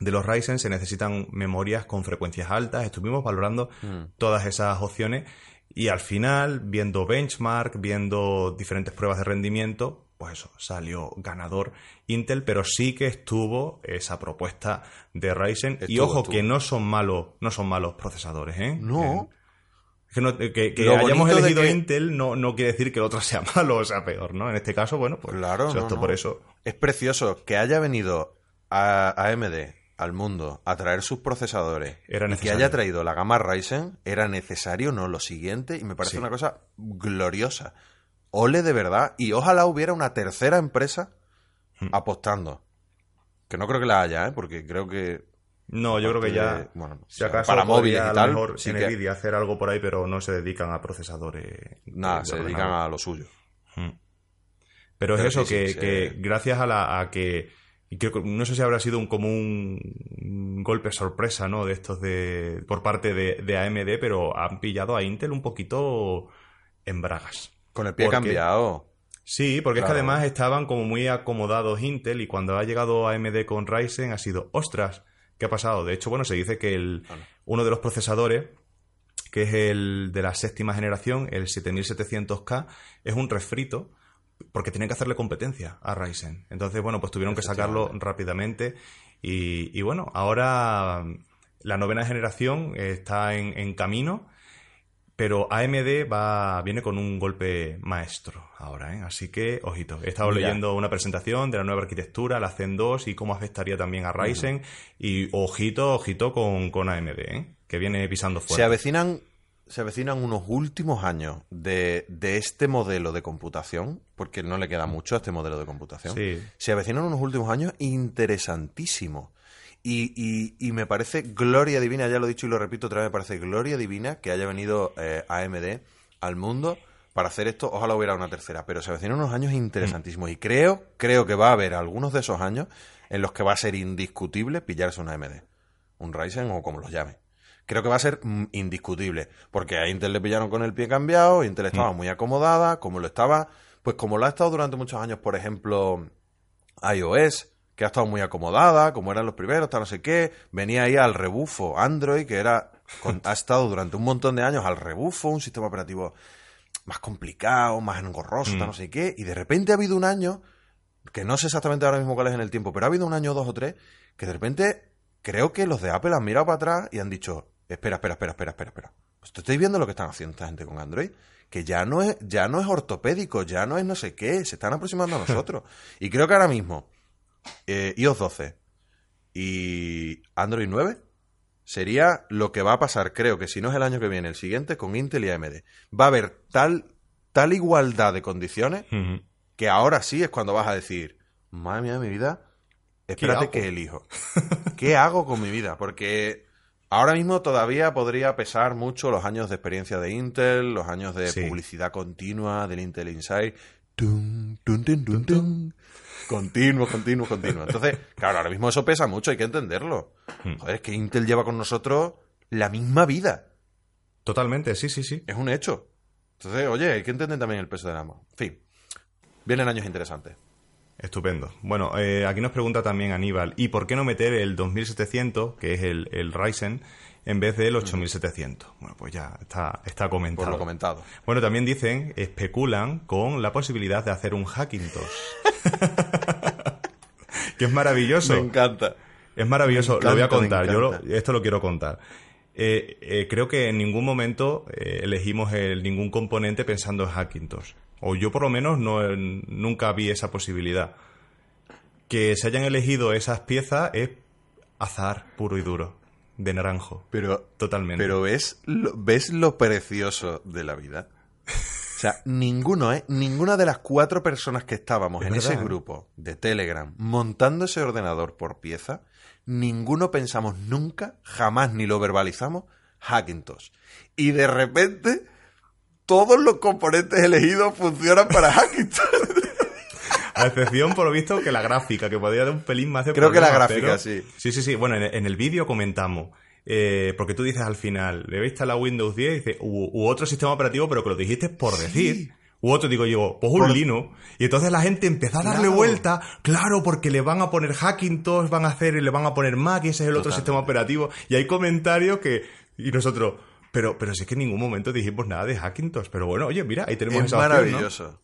de los Ryzen se necesitan memorias con frecuencias altas, estuvimos valorando Mm. todas esas opciones y al final, viendo benchmark, viendo diferentes pruebas de rendimiento, pues eso, salió ganador Intel, pero sí que estuvo esa propuesta de Ryzen. y ojo, estuvo. que no son malos, no son malos procesadores, ¿eh? No. Que, que no- que- hayamos elegido que- Intel no, no quiere decir que el otro sea malo o sea peor, ¿no? En este caso, bueno, pues Claro, se no, por eso. Es precioso que haya venido a AMD al mundo a traer sus procesadores Era y que haya traído la gama Ryzen era necesario, no lo siguiente, y me parece Sí. una cosa gloriosa. Ole de verdad, y ojalá hubiera una tercera empresa Hmm. apostando. Que no creo que la haya, ¿eh? porque creo que... No, yo creo que ya, de- bueno, si acaso para móviles y a lo tal, mejor sí que- hacer algo por ahí, pero no se dedican a procesadores. Nada, se ordenador. dedican a lo suyo. Mm. Pero es eso, sí, que, sí, que gracias a, la, a que... creo no sé si habrá sido un un golpe sorpresa, ¿no? De estos de... por parte de, de AMD, pero han pillado a Intel un poquito en bragas. Con el pie Porque- cambiado. Sí, porque es que además estaban como muy acomodados Intel y cuando ha llegado AMD con Ryzen ha sido, ostras, ¿qué ha pasado? De hecho, bueno, se dice que el, Claro. uno de los procesadores, que es el de la séptima generación, el 7700K, es un refrito porque tienen que hacerle competencia a Ryzen. Entonces, bueno, pues tuvieron que sacarlo rápidamente y, y bueno, ahora la novena generación está en, en camino. Pero AMD va, viene con un golpe maestro ahora, ¿eh? Así que, ojito. He estado Mira. leyendo una presentación de la nueva arquitectura, la Zen 2 y cómo afectaría también a Ryzen. Y ojito, ojito con, con AMD, ¿eh? Que viene pisando Se fuerte. avecinan, se avecinan unos últimos años de, de este modelo de computación, porque no le queda mucho a este modelo de computación. Sí. Se avecinan unos últimos años interesantísimos. Y, y- y me parece gloria divina, ya lo he dicho y lo repito otra vez, me parece gloria divina que haya venido eh, AMD al mundo para hacer esto. Ojalá hubiera una tercera, pero se avecinan unos años interesantísimos. Y creo, creo que va a haber algunos de esos años en los que va a ser indiscutible pillarse un AMD. Un Ryzen o como los llame. Creo que va a ser mm, indiscutible. Porque a Intel le pillaron con el pie cambiado, Intel estaba muy acomodada, como lo estaba, pues como lo ha estado durante muchos años, por ejemplo, iOS, que ha estado muy acomodada, como eran los primeros, tal no sé qué, venía ahí al rebufo Android, que era con- ha estado durante un montón de años al rebufo, un sistema operativo más complicado, más engorroso, tal no sé qué, y de repente ha habido un año, que no sé exactamente ahora mismo cuál es en el tiempo, pero ha habido un año, dos o tres, que de repente creo que los de Apple han mirado para atrás y han dicho, espera, espera, espera, espera, espera, espera. ¿Ustedes estáis viendo lo que están haciendo esta gente con Android? Que ya no es, ya no es ortopédico, ya no es no sé qué, se están aproximando a nosotros. y creo que ahora mismo, eh, iOS 12 y Android 9 sería lo que va a pasar, creo que si no es el año que viene, el siguiente, con Intel y AMD. Va a haber tal, tal igualdad de condiciones que ahora sí es cuando vas a decir, madre mía de mi vida, espérate que elijo. ¿Qué hago con mi vida? Porque ahora mismo todavía podría pesar mucho los años de experiencia de Intel, los años de Sí. publicidad continua del Intel tum, tum, tum, tum. Continuo, continuo, continuo. Entonces, claro, ahora mismo eso pesa mucho, hay que entenderlo. Hmm. Joder, es que Intel lleva con nosotros la misma vida. Totalmente, sí, sí, sí. Es un hecho. Entonces, oye, hay que entender también el peso del amo. En fin, vienen años interesantes. Estupendo. Bueno, eh, aquí nos pregunta también Aníbal, ¿y por qué no meter el 2700, que es el, el Ryzen, en vez del 8700? Bueno, pues ya está, está Por comentado. lo comentado. Bueno, también dicen, especulan con la posibilidad de hacer un Hackintosh. que es maravilloso. Me encanta. Es maravilloso, lo voy a contar, yo lo- esto lo quiero contar. Eh, eh, creo que en ningún momento elegimos el- ningún componente pensando en Hackintosh. O yo por lo menos no, eh, nunca vi esa posibilidad. Que se hayan elegido esas piezas es azar puro y duro, de naranjo. Pero, Totalmente. pero ¿ves lo, ¿ves lo precioso de la vida? O sea, ninguno, ¿eh? Ninguna de las cuatro personas que estábamos Es en ese verdad, grupo de Telegram montando ese ordenador por pieza, ninguno pensamos nunca, jamás ni lo verbalizamos, Hackintosh. Y de repente, todos los componentes elegidos funcionan para Hackintosh. A excepción, por lo visto, que la gráfica, que podría dar un pelín más de Creo que la gráfica, pero- sí. Sí, sí, sí. Bueno, en, en el vídeo comentamos. eh, porque tú dices al final, le veis la Windows 10 y dices, u, u otro sistema operativo, pero que lo dijiste por decir. U otro, digo yo, pues un Por- Linux. Y entonces la gente empezó a darle Claro. vuelta, claro, porque le van a poner Hackintosh, van a hacer, le van a poner Mac, y ese es el otro sistema operativo. Y hay comentarios que, y nosotros, pero, pero si es que en ningún momento dijimos nada de Hackintosh. Pero bueno, oye, mira, ahí tenemos Es esa opción, ¿no? maravilloso.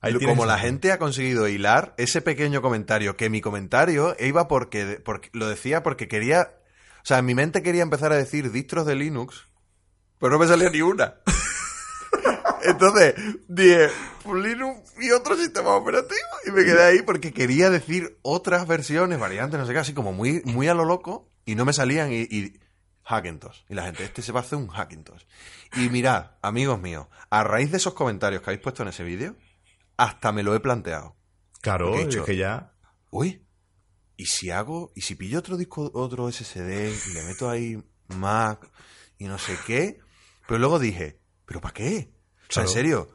Ahí como la gente ha conseguido hilar ese pequeño comentario, que mi comentario iba porque, porque lo decía porque quería, o sea, en mi mente quería empezar a decir distros de Linux, pero no me salía ni una. Entonces dije, pues Linux y otro sistema operativo y me quedé ahí porque quería decir otras versiones, variantes, no sé qué, así como muy, muy a lo loco y no me salían y, y Hackintosh. Y la gente, este se va a hacer un Hackintosh. Y mirad, amigos míos, a raíz de esos comentarios que habéis puesto en ese vídeo, hasta me lo he planteado. Claro, es que ya... Uy, ¿y si hago, y si pillo otro disco, otro SSD y le meto ahí Mac y no sé qué? Pero luego dije, ¿pero para qué? O sea, en serio,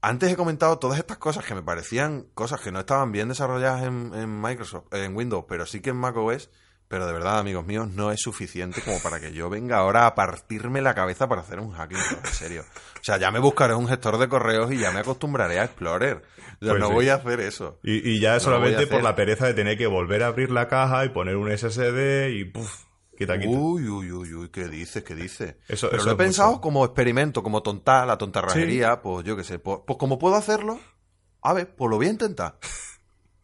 antes he comentado todas estas cosas que me parecían cosas que no estaban bien desarrolladas en, en Microsoft, en Windows, pero sí que en macOS, pero de verdad, amigos míos, no es suficiente como para que yo venga ahora a partirme la cabeza para hacer un hacking, en serio. O sea, ya me buscaré un gestor de correos y ya me acostumbraré a Explorer. O sea, Pues no sí. voy a hacer eso. Y, y ya No solamente por la pereza de tener que volver a abrir la caja y poner un SSD y puf, quita, quita. Uy, uy, uy, uy, ¿qué dices? ¿Qué dices? Eso- Pero eso lo he pensado mucho. como experimento, como tonta, la tontarrajería, pues yo qué sé. Pues, pues como puedo hacerlo, a ver, pues lo voy a intentar.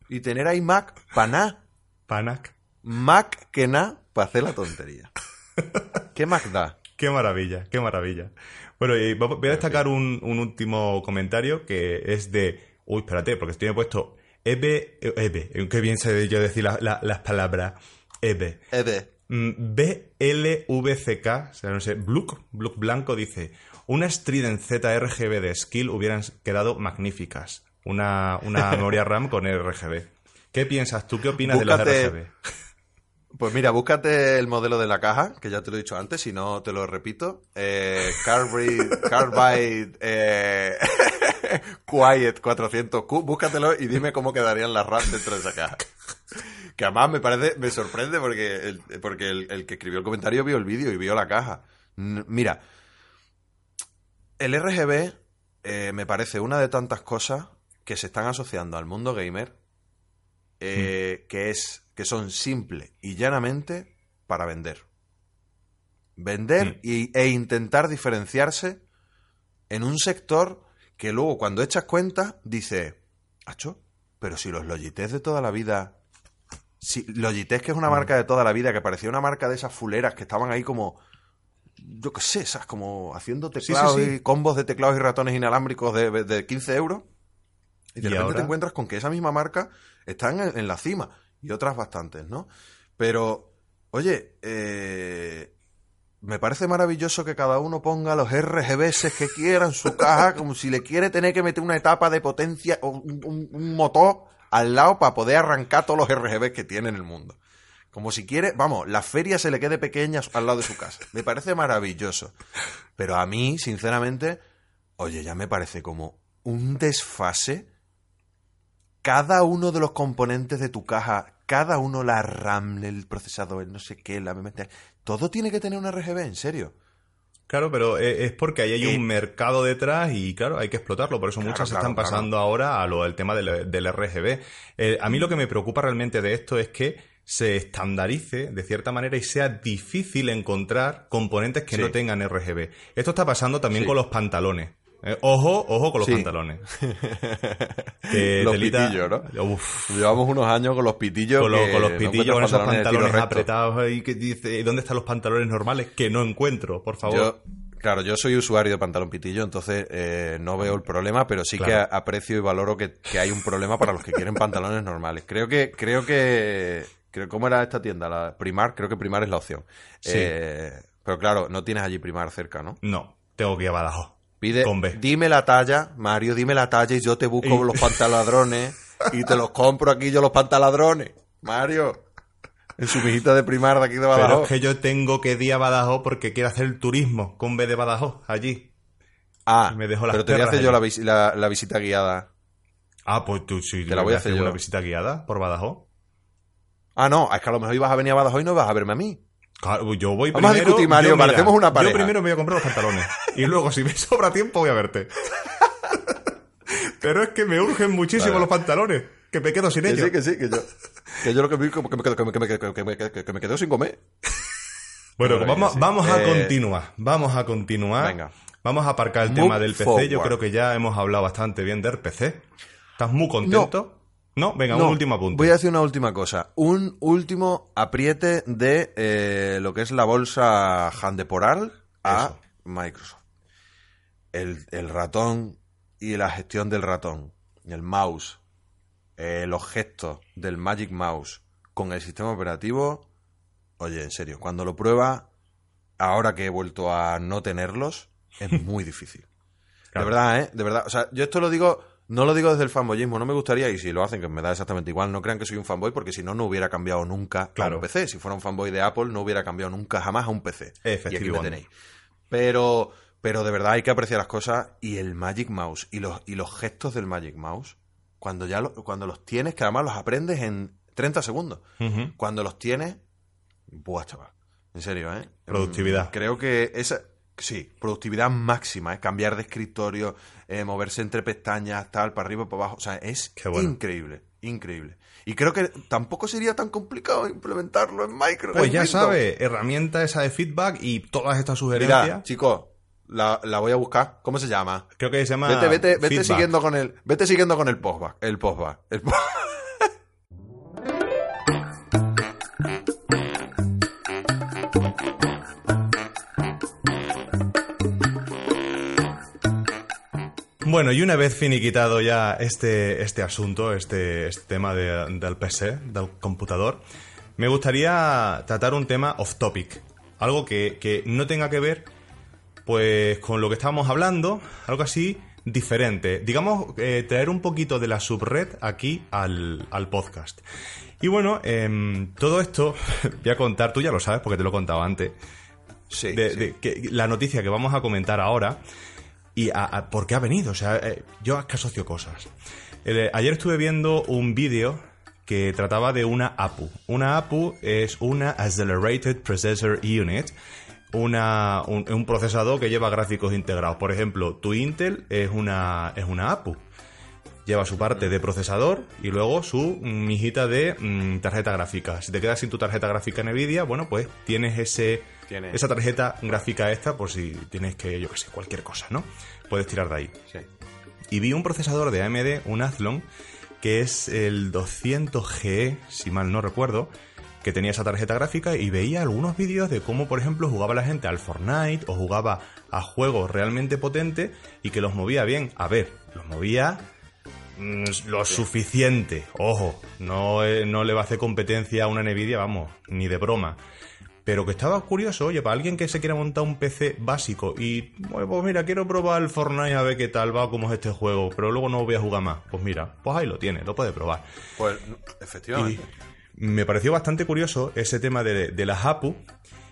Y tener ahí Mac para nada. Panac. Mac que nada para hacer la tontería. ¿Qué Mac da? Qué maravilla, qué maravilla. Bueno, y voy a destacar un, un último comentario que es de. Uy, espérate, porque estoy puesto. Ebe. Ebe. Qué bien sé yo decir la- la- las palabras. Ebe. Ede. Mm, BLVCK, o sea, no sé, Bluk, Bluk Blanco dice: Una Strident ZRGB de Skill hubieran quedado magníficas. Una, una memoria RAM con RGB. ¿Qué piensas tú? ¿Qué opinas de las RGB? Pues mira, búscate el modelo de la caja, que ya te lo he dicho antes, si no te lo repito. Eh, Carbide, Carbide eh, Quiet 400Q, búscatelo y dime cómo quedarían las RAM dentro de esa caja. Que además me parece, me sorprende porque el, porque el, el que escribió el comentario vio el vídeo y vio la caja. Mira, el RGB eh, me parece una de tantas cosas que se están asociando al mundo gamer eh, que es que son simple y llanamente para vender. Vender Mm. y- e intentar diferenciarse en un sector que luego cuando echas cuenta dice, Acho, pero si los Logitech de toda la vida, si Logitech que es una marca de toda la vida, que parecía una marca de esas fuleras que estaban ahí como, yo qué sé, esas como haciendo sí, teclados sí. y combos de teclados y ratones inalámbricos de, de 15 euros. Y de ¿Y repente ahora? te encuentras con que esa misma marca está en, en la cima y otras bastantes, ¿no? Pero, oye, eh, me parece maravilloso que cada uno ponga los RGBs que quiera en su caja, como si le quiere tener que meter una etapa de potencia o un, un- motor al lado para poder arrancar todos los RGBs que tiene en el mundo. Como si quiere, vamos, la feria se le quede pequeña al lado de su casa. Me parece maravilloso. Pero a mí, sinceramente, oye, ya me parece como un desfase. Cada uno de los componentes de tu caja, cada uno, la RAM, el procesador, el no sé qué, la memoria, todo tiene que tener un RGB, en serio. Claro, pero e- es porque ahí hay Eh, un mercado detrás y claro, hay que explotarlo. Por eso Claro, muchas se claro, están claro. pasando ahora a lo del tema del, del RGB. Eh, a mí lo que me preocupa realmente de esto es que se estandarice de cierta manera y sea difícil encontrar componentes que Sí. no tengan RGB. Esto está pasando también Sí. con los pantalones. Eh, ojo, ojo con los Sí. pantalones. Que Los telita- pitillos, ¿no? Uf, Llevamos unos años con los pitillos. con, lo- que con los no pitillos, con esos pantalones apretados ahí que dice, ¿y dónde están los pantalones normales? Que no encuentro, por favor. Yo, claro, yo soy usuario de pantalón pitillo, entonces eh, no veo el problema, pero sí que Claro. aprecio y valoro que, que hay un problema para los que quieren pantalones normales. Creo que, creo que, creo, ¿cómo era esta tienda? La Primar, creo que Primar es la opción. Sí. Eh, pero claro, no tienes allí Primar cerca, ¿no? No, tengo que ir a Badajoz. Pide, Con B. dime la talla, Mario, dime la talla y yo te busco Y- los pantaladrones y te los compro aquí yo los pantaladrones. Mario, en su mijita de Primar de aquí de Pero Badajoz. es que yo tengo que ir a Badajoz porque quiero hacer el turismo con B de Badajoz allí. Ah, me las pero te voy a hacer yo la, allí. vis- la- la visita guiada. Ah, pues tú sí. Te la voy a hacer yo. una visita guiada por Badajoz. Ah, no, es que a lo mejor ibas a venir a Badajoz y no vas a verme a mí. Claro, yo voy Vamos a primero. discutir, Mario, yo, mira, parecemos una pareja. Yo primero me voy a comprar los pantalones. y luego, si me sobra tiempo, voy a verte. Pero es que me urgen muchísimo Vale. los pantalones. Que me quedo sin Que ellos. sí, que sí, que yo, que yo lo que vi como que me, quedo- que me, que me, que me, que me, que me quedo sin comer. Bueno, pues vamos, sí. vamos a Eh, continuar. Vamos a continuar. Venga. Vamos a aparcar el Move tema del PC. Yo creo que ya hemos hablado bastante bien del PC. ¿Estás muy contento? No, venga, No, un último apunte. Voy a decir una última cosa. Un último apriete de eh, lo que es la bolsa Handeporal a Eso. Microsoft. El, el ratón y la gestión del ratón, el mouse, eh, los gestos del Magic Mouse con el sistema operativo. Oye, en serio, cuando lo prueba, ahora que he vuelto a no tenerlos, es muy difícil. Claro. De verdad, ¿eh? De verdad. O sea, yo esto lo digo, no lo digo desde el fanboyismo, no me gustaría, y si lo hacen, que me da exactamente igual, no crean que soy un fanboy, porque si no, no hubiera cambiado nunca Claro. a un PC. Si fuera un fanboy de Apple, no hubiera cambiado nunca jamás a un PC. Y aquí me tenéis. Pero, pero de verdad hay que apreciar las cosas y el Magic Mouse y los, y los gestos del Magic Mouse, cuando ya lo- cuando los tienes, que además los aprendes en 30 segundos. Cuando los tienes, Buah, chaval. En serio, ¿eh? Productividad. Mm, Creo que esa... Sí, productividad máxima, ¿eh? Cambiar de escritorio, eh, moverse entre pestañas, tal, para arriba, para abajo. O sea, es bueno. increíble, increíble. Y creo que tampoco sería tan complicado implementarlo en Microsoft. Pues en ya Windows. sabe, herramienta esa de feedback y todas estas sugerencias. Mira, chicos, la, la voy a buscar. ¿Cómo se llama? Creo que se llama. Vete, vete, vete siguiendo con el, vete siguiendo con el postback, el postback, el po- Bueno, y una vez finiquitado ya este, este asunto, este, este tema de- del PC, del computador, me gustaría tratar un tema off topic. Algo que, que no tenga que ver pues con lo que estábamos hablando, algo así diferente. Digamos, eh, traer un poquito de la subred aquí al, al podcast. Y bueno, em, todo esto voy a contar, tú ya lo sabes porque te lo he contado antes, Sí, de, sí. de que, la noticia que vamos a comentar ahora y a, a- por qué ha venido. O sea, eh, yo es que asocio cosas. Eh, ayer estuve viendo un vídeo que trataba de una APU. Una APU es una Accelerated Processor Unit. Una, un, un procesador que lleva gráficos integrados. Por ejemplo, tu Intel es una, es una APU. Lleva su parte de procesador y luego su mm, mijita de mm, tarjeta gráfica. Si te quedas sin tu tarjeta gráfica Nvidia, bueno, pues tienes ese, Esa tarjeta gráfica esta por si tienes que, yo qué sé, cualquier cosa, ¿no? Puedes tirar de ahí. Sí. Y vi un procesador de AMD, un Athlon, que es el 200GE, si mal no recuerdo, que tenía esa tarjeta gráfica y veía algunos vídeos de cómo, por ejemplo, jugaba la gente al Fortnite o jugaba a juegos realmente potentes y que los movía bien. A ver, los movía mm, lo suficiente. Ojo, no, eh, no le va a hacer competencia a una Nvidia, vamos, ni de broma. Pero que estaba curioso, oye, para alguien que se quiera montar un PC básico y, bueno, pues mira, quiero probar el Fortnite a ver qué tal va, cómo es este juego, pero luego no voy a jugar más. Pues mira, pues ahí lo tiene, lo puede probar. Pues, Y efectivamente. me pareció bastante curioso ese tema de, de las APU.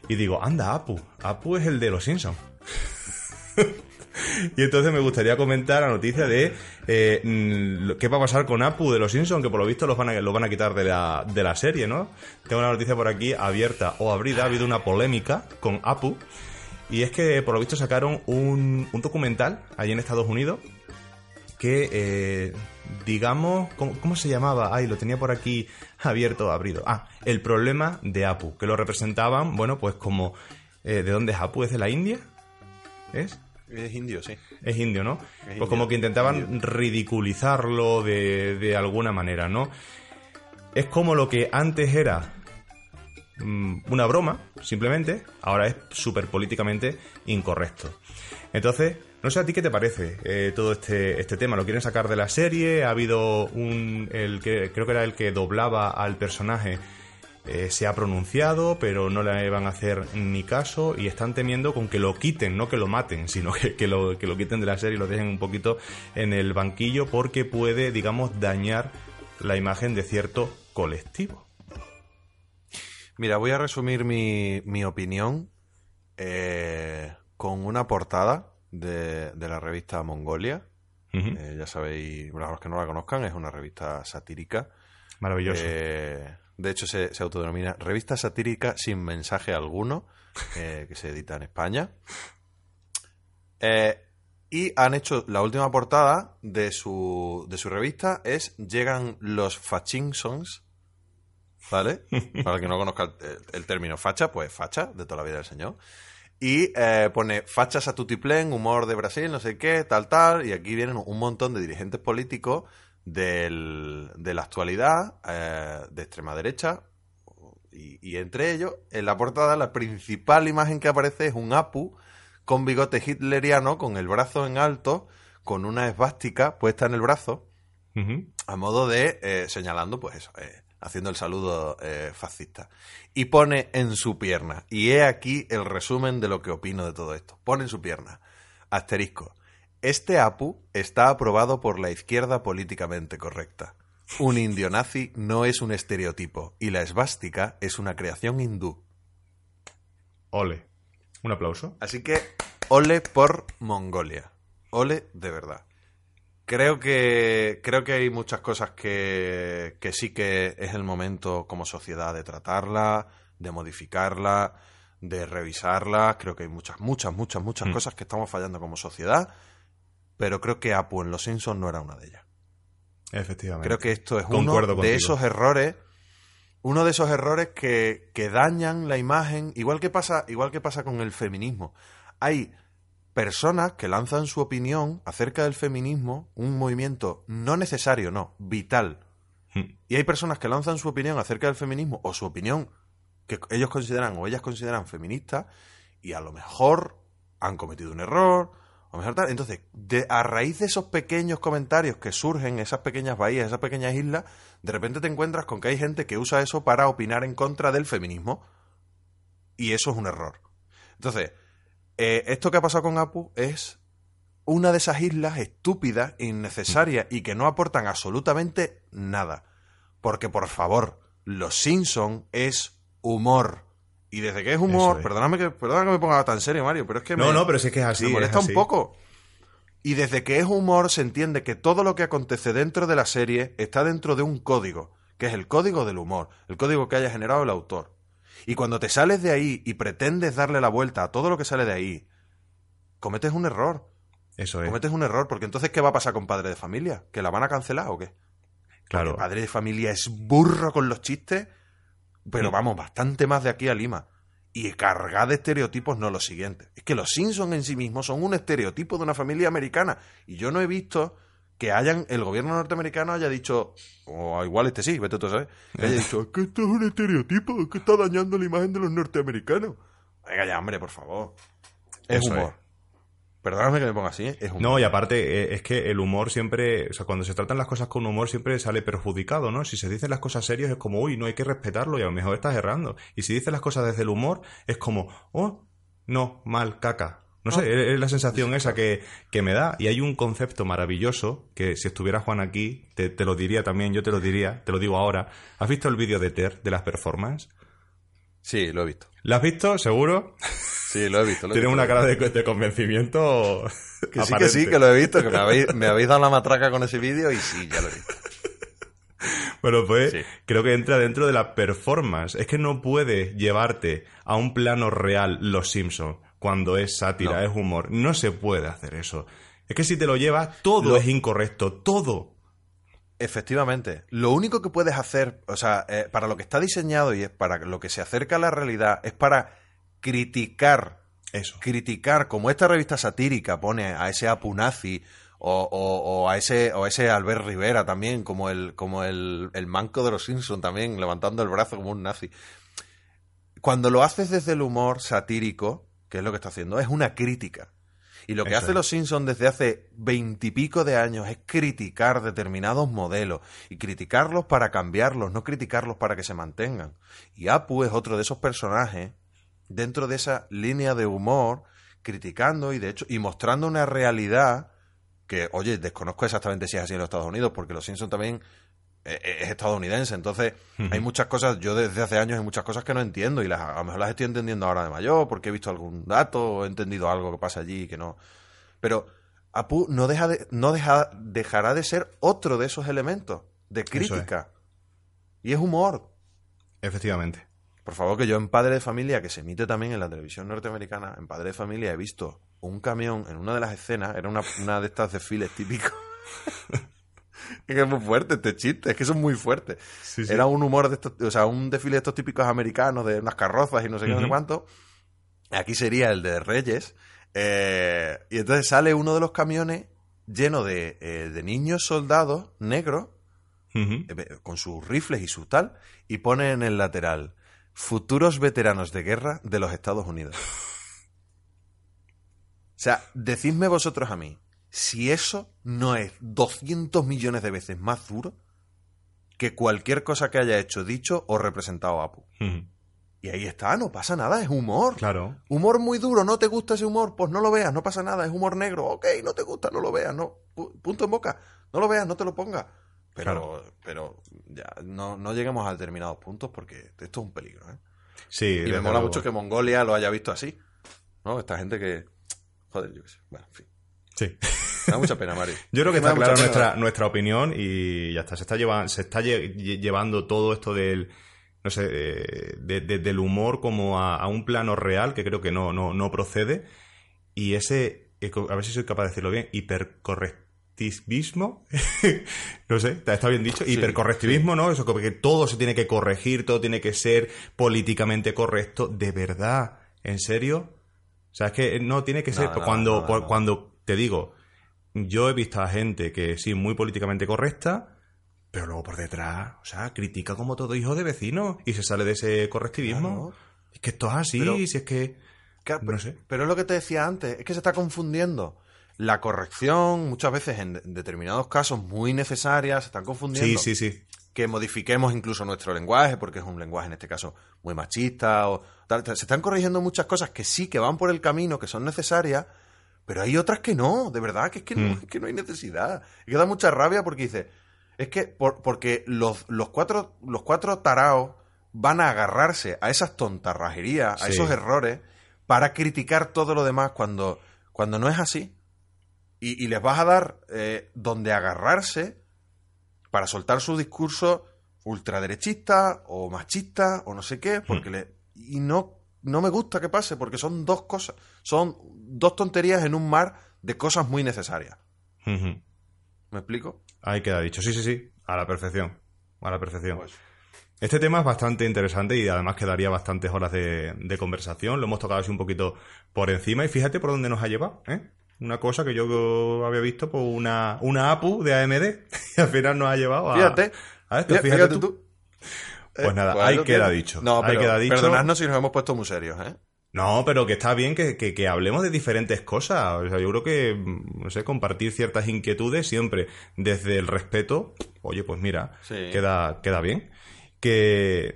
Y digo, anda, APU. APU es el de los Simpsons. y entonces me gustaría comentar la noticia de eh, mm, qué va a pasar con Apu de los Simpsons, que por lo visto los van a, lo van a quitar de la, de la serie, ¿no? Tengo una noticia por aquí abierta o abrida. Ha habido una polémica con Apu. Y es que por lo visto sacaron un, un documental allí en Estados Unidos que, eh, digamos, ¿cómo, cómo se llamaba? Ay, lo tenía por aquí abierto, abrido. Ah, el problema de Apu, que lo representaban, bueno, pues como... eh, ¿De dónde es Apu? ¿Es de la India? ¿Es? Es indio, sí. Es indio, ¿no? Pues como que intentaban indio. ridiculizarlo de, de alguna manera, ¿no? Es como lo que antes era mm, una broma, simplemente, ahora es súper políticamente incorrecto. Entonces, no sé a ti qué te parece eh, todo este, este tema. ¿Lo quieren sacar de la serie? Ha habido un. El que, creo que era el que doblaba al personaje. Eh, se ha pronunciado, pero no le van a hacer ni caso y están temiendo con que lo quiten, no que lo maten, sino que, que lo, que lo quiten de la serie y lo dejen un poquito en el banquillo porque puede, digamos, dañar la imagen de cierto colectivo. Mira, voy a resumir mi, mi opinión eh, con una portada de, de la revista Mongolia. Eh, ya sabéis, para los que no la conozcan, es una revista satírica. Maravilloso. Eh, de hecho, se, se autodenomina Revista Satírica sin mensaje alguno, eh, que se edita en España. Eh, y han hecho la última portada de su, de su revista, es Llegan los Fachinsons, ¿vale? Para el que no conozca el, el término facha, pues facha, de toda la vida del señor. Y eh, pone fachas a tutiplén, humor de Brasil, no sé qué, tal, tal. Y aquí vienen un montón de dirigentes políticos del- de la actualidad, eh, de extrema derecha. Y, y entre ellos, en la portada, la principal imagen que aparece es un Apu con bigote hitleriano, con el brazo en alto, con una esvástica puesta en el brazo a modo de eh, señalando, pues eso, eh, haciendo el saludo fascista. Y pone en su pierna, y he aquí el resumen de lo que opino de todo esto. Pone en su pierna, asterisco, este APU está aprobado por la izquierda políticamente correcta. Un indio nazi no es un estereotipo, y la esvástica es una creación hindú. Ole. Un aplauso. Así que, ole por Mongolia. Ole de verdad. Creo que, creo que hay muchas cosas que, que sí que es el momento como sociedad de tratarla. de modificarla, de revisarla. Creo que hay muchas, muchas, muchas, muchas Mm. cosas que estamos fallando como sociedad, pero creo que Apu en Los Simpsons no era una de ellas. Efectivamente. Creo que esto es Concuerdo uno contigo. de esos errores, uno de esos errores que, que dañan la imagen, igual que pasa, igual que pasa con el feminismo. Hay personas que lanzan su opinión acerca del feminismo, un movimiento no necesario, no, vital. Mm. Y hay personas que lanzan su opinión acerca del feminismo o su opinión que ellos consideran o ellas consideran feminista y a lo mejor han cometido un error Entonces, de, a raíz de esos pequeños comentarios que surgen, esas pequeñas bahías, esas pequeñas islas, de repente te encuentras con que hay gente que usa eso para opinar en contra del feminismo y eso es un error. Entonces, eh, esto que ha pasado con Apu es una de esas islas estúpidas, innecesarias y que no aportan absolutamente nada. Porque, por favor, Los Simpson es humor. Y desde que es humor, es. perdóname que, perdóname que me ponga tan serio, Mario, pero es que No, me, no, pero si es que es así. me es molesta así. un poco. Y desde que es humor se entiende que todo lo que acontece dentro de la serie está dentro de un código, que es el código del humor, el código que haya generado el autor. Y cuando te sales de ahí y pretendes darle la vuelta a todo lo que sale de ahí, cometes un error. Eso es. Cometes un error, porque entonces ¿qué va a pasar con Padre de Familia? ¿Que la van a cancelar o qué? Claro. Porque Padre de Familia es burro con los chistes, pero Mm. vamos, bastante más de aquí a Lima. Y cargada de estereotipos, no lo siguiente. Es que los Simpsons en sí mismos son un estereotipo de una familia americana. Y yo no he visto que hayan, el gobierno norteamericano haya dicho, o igual este sí, vete tú a saber, que haya dicho, "Es que esto es un estereotipo, es que está dañando la imagen de los norteamericanos. Venga ya, hombre, por favor. Es Eso humor. Perdóname que me ponga así, ¿eh? es humor. No, y aparte, eh, es que el humor siempre, o sea, cuando se tratan las cosas con humor siempre sale perjudicado, ¿no? Si se dicen las cosas serias es como, uy, no hay que respetarlo y a lo mejor estás errando. Y si dices las cosas desde el humor es como, oh, no, mal, caca. No sé, es es la sensación esa que, que me da. Y hay un concepto maravilloso que si estuviera Juan aquí, te, te lo diría también, yo te lo diría, te lo digo ahora. ¿Has visto el vídeo de Ter de las performances? Sí, lo he visto. ¿Lo has visto? ¿Seguro? Sí, lo he visto. lo he Tiene visto. una cara de, de convencimiento. Que sí, que sí, que lo he visto, que me habéis, me habéis dado la matraca con ese vídeo y sí, ya lo he visto. Bueno, pues Sí. creo que entra dentro de la performance. Es que no puede llevarte a un plano real Los Simpsons cuando es sátira, No. es humor. No se puede hacer eso. Es que si te lo llevas, todo Lo- es incorrecto, todo. Efectivamente. Lo único que puedes hacer, o sea, eh, para lo que está diseñado y es para lo que se acerca a la realidad, es para criticar, Eso. criticar, como esta revista satírica pone a ese Apu nazi o, o- o a ese o a ese Albert Rivera también, como el como el, el manco de los Simpson también levantando el brazo como un nazi. Cuando lo haces desde el humor satírico, que es lo que está haciendo, es una crítica. Y lo que Eso hace es. los Simpsons desde hace veintipico de años es criticar determinados modelos y criticarlos para cambiarlos, no criticarlos para que se mantengan. Y Apu es otro de esos personajes dentro de esa línea de humor, criticando y de hecho y mostrando una realidad que, oye, desconozco exactamente si es así en los Estados Unidos, porque los Simpsons también es estadounidense, entonces hay muchas cosas, yo desde hace años hay muchas cosas que no entiendo y las, a lo mejor las estoy entendiendo ahora de mayor porque he visto algún dato o he entendido algo que pasa allí que no. Pero Apu no deja de, no deja, dejará de ser otro de esos elementos de es. crítica. Y es humor. Efectivamente. Por favor, que yo en Padre de Familia, que se emite también en la televisión norteamericana, en Padre de Familia he visto un camión en una de las escenas, era una, una de estas desfiles típicos. es que es muy fuerte este chiste, es que son muy fuertes. Sí, sí. Era un humor de estos, o sea, un desfile de estos típicos americanos, de unas carrozas y no sé qué, no sé cuánto. Aquí sería el de Reyes. eh, y entonces sale uno de los camiones lleno de, eh, de niños soldados negros eh, con sus rifles y su tal, y pone en el lateral futuros veteranos de guerra de los Estados Unidos. O sea, decidme vosotros a mí, si eso no es 200 millones de veces más duro que cualquier cosa que haya hecho, dicho o representado Apu. Y ahí está, no pasa nada, es humor. Claro. Humor muy duro, ¿no te gusta ese humor? Pues no lo veas, no pasa nada, es humor negro. Ok, no te gusta, no lo veas, no. Pu- Punto en boca. No lo veas, no te lo pongas. Pero, Claro. pero ya, no, no lleguemos a determinados puntos porque esto es un peligro, ¿eh? Sí, Y me mola luego. mucho que Mongolia lo haya visto así. ¿No? Esta gente que. Joder, yo qué sé. Bueno, en fin. Sí. Me da mucha pena, Mario. Yo creo que Me está clara pena. nuestra, nuestra opinión y ya está. Se está, lleva- se está lle- lle- llevando todo esto del, no sé, de- de- del humor como a, a un plano real que creo que no, no, no procede. Y ese, a ver si soy capaz de decirlo bien, hipercorrectivismo, no sé, está bien dicho, hipercorrectivismo, ¿no? Eso como que todo se tiene que corregir, todo tiene que ser políticamente correcto, de verdad, ¿en serio? O sea, es que no tiene que ser, No, no, cuando, no. cuando te digo, yo he visto a gente que sí, muy políticamente correcta, pero luego por detrás, o sea, critica como todo hijo de vecino y se sale de ese correctivismo. Claro. Es que esto es así, Pero- si es que... Claro, No pero, sé. pero es lo que te decía antes, es que se está confundiendo. La corrección, muchas veces en de- determinados casos muy necesarias, se están confundiendo. Sí, sí, sí. Que modifiquemos incluso nuestro lenguaje, porque es un lenguaje en este caso muy machista. O tal. Se están corrigiendo muchas cosas que sí que van por el camino, que son necesarias, pero hay otras que no, de verdad, que es que, no, Mm. es que no hay necesidad. Y que da mucha rabia porque dice, es que por- porque los, los, cuatro, los cuatro taraos van a agarrarse a esas tontarrajerías, a Sí. esos errores, para criticar todo lo demás cuando, cuando no es así. Y, y les vas a dar eh, donde agarrarse para soltar su discurso ultraderechista o machista o no sé qué, porque le... Y no, no me gusta que pase, porque son dos cosas, son dos tonterías en un mar de cosas muy necesarias. ¿Me explico? Ahí queda dicho. Sí, sí, sí. A la perfección. A la perfección. Pues, Este tema es bastante interesante y además quedaría bastantes horas de, de conversación. Lo hemos tocado así un poquito por encima y fíjate por dónde nos ha llevado. ¿eh? Una cosa que yo había visto por una, una APU de AMD y al final nos ha llevado a, fíjate, a esto. fíjate, Fíjate, fíjate tú. tú. Pues nada, pues ahí queda dicho. No, ahí pero queda dicho. perdonadnos si nos hemos puesto muy serios, ¿eh? No, pero que está bien que, que- que hablemos de diferentes cosas. O sea, yo creo que, no sé, compartir ciertas inquietudes siempre desde el respeto. Oye, pues mira, Sí. queda, queda bien. Que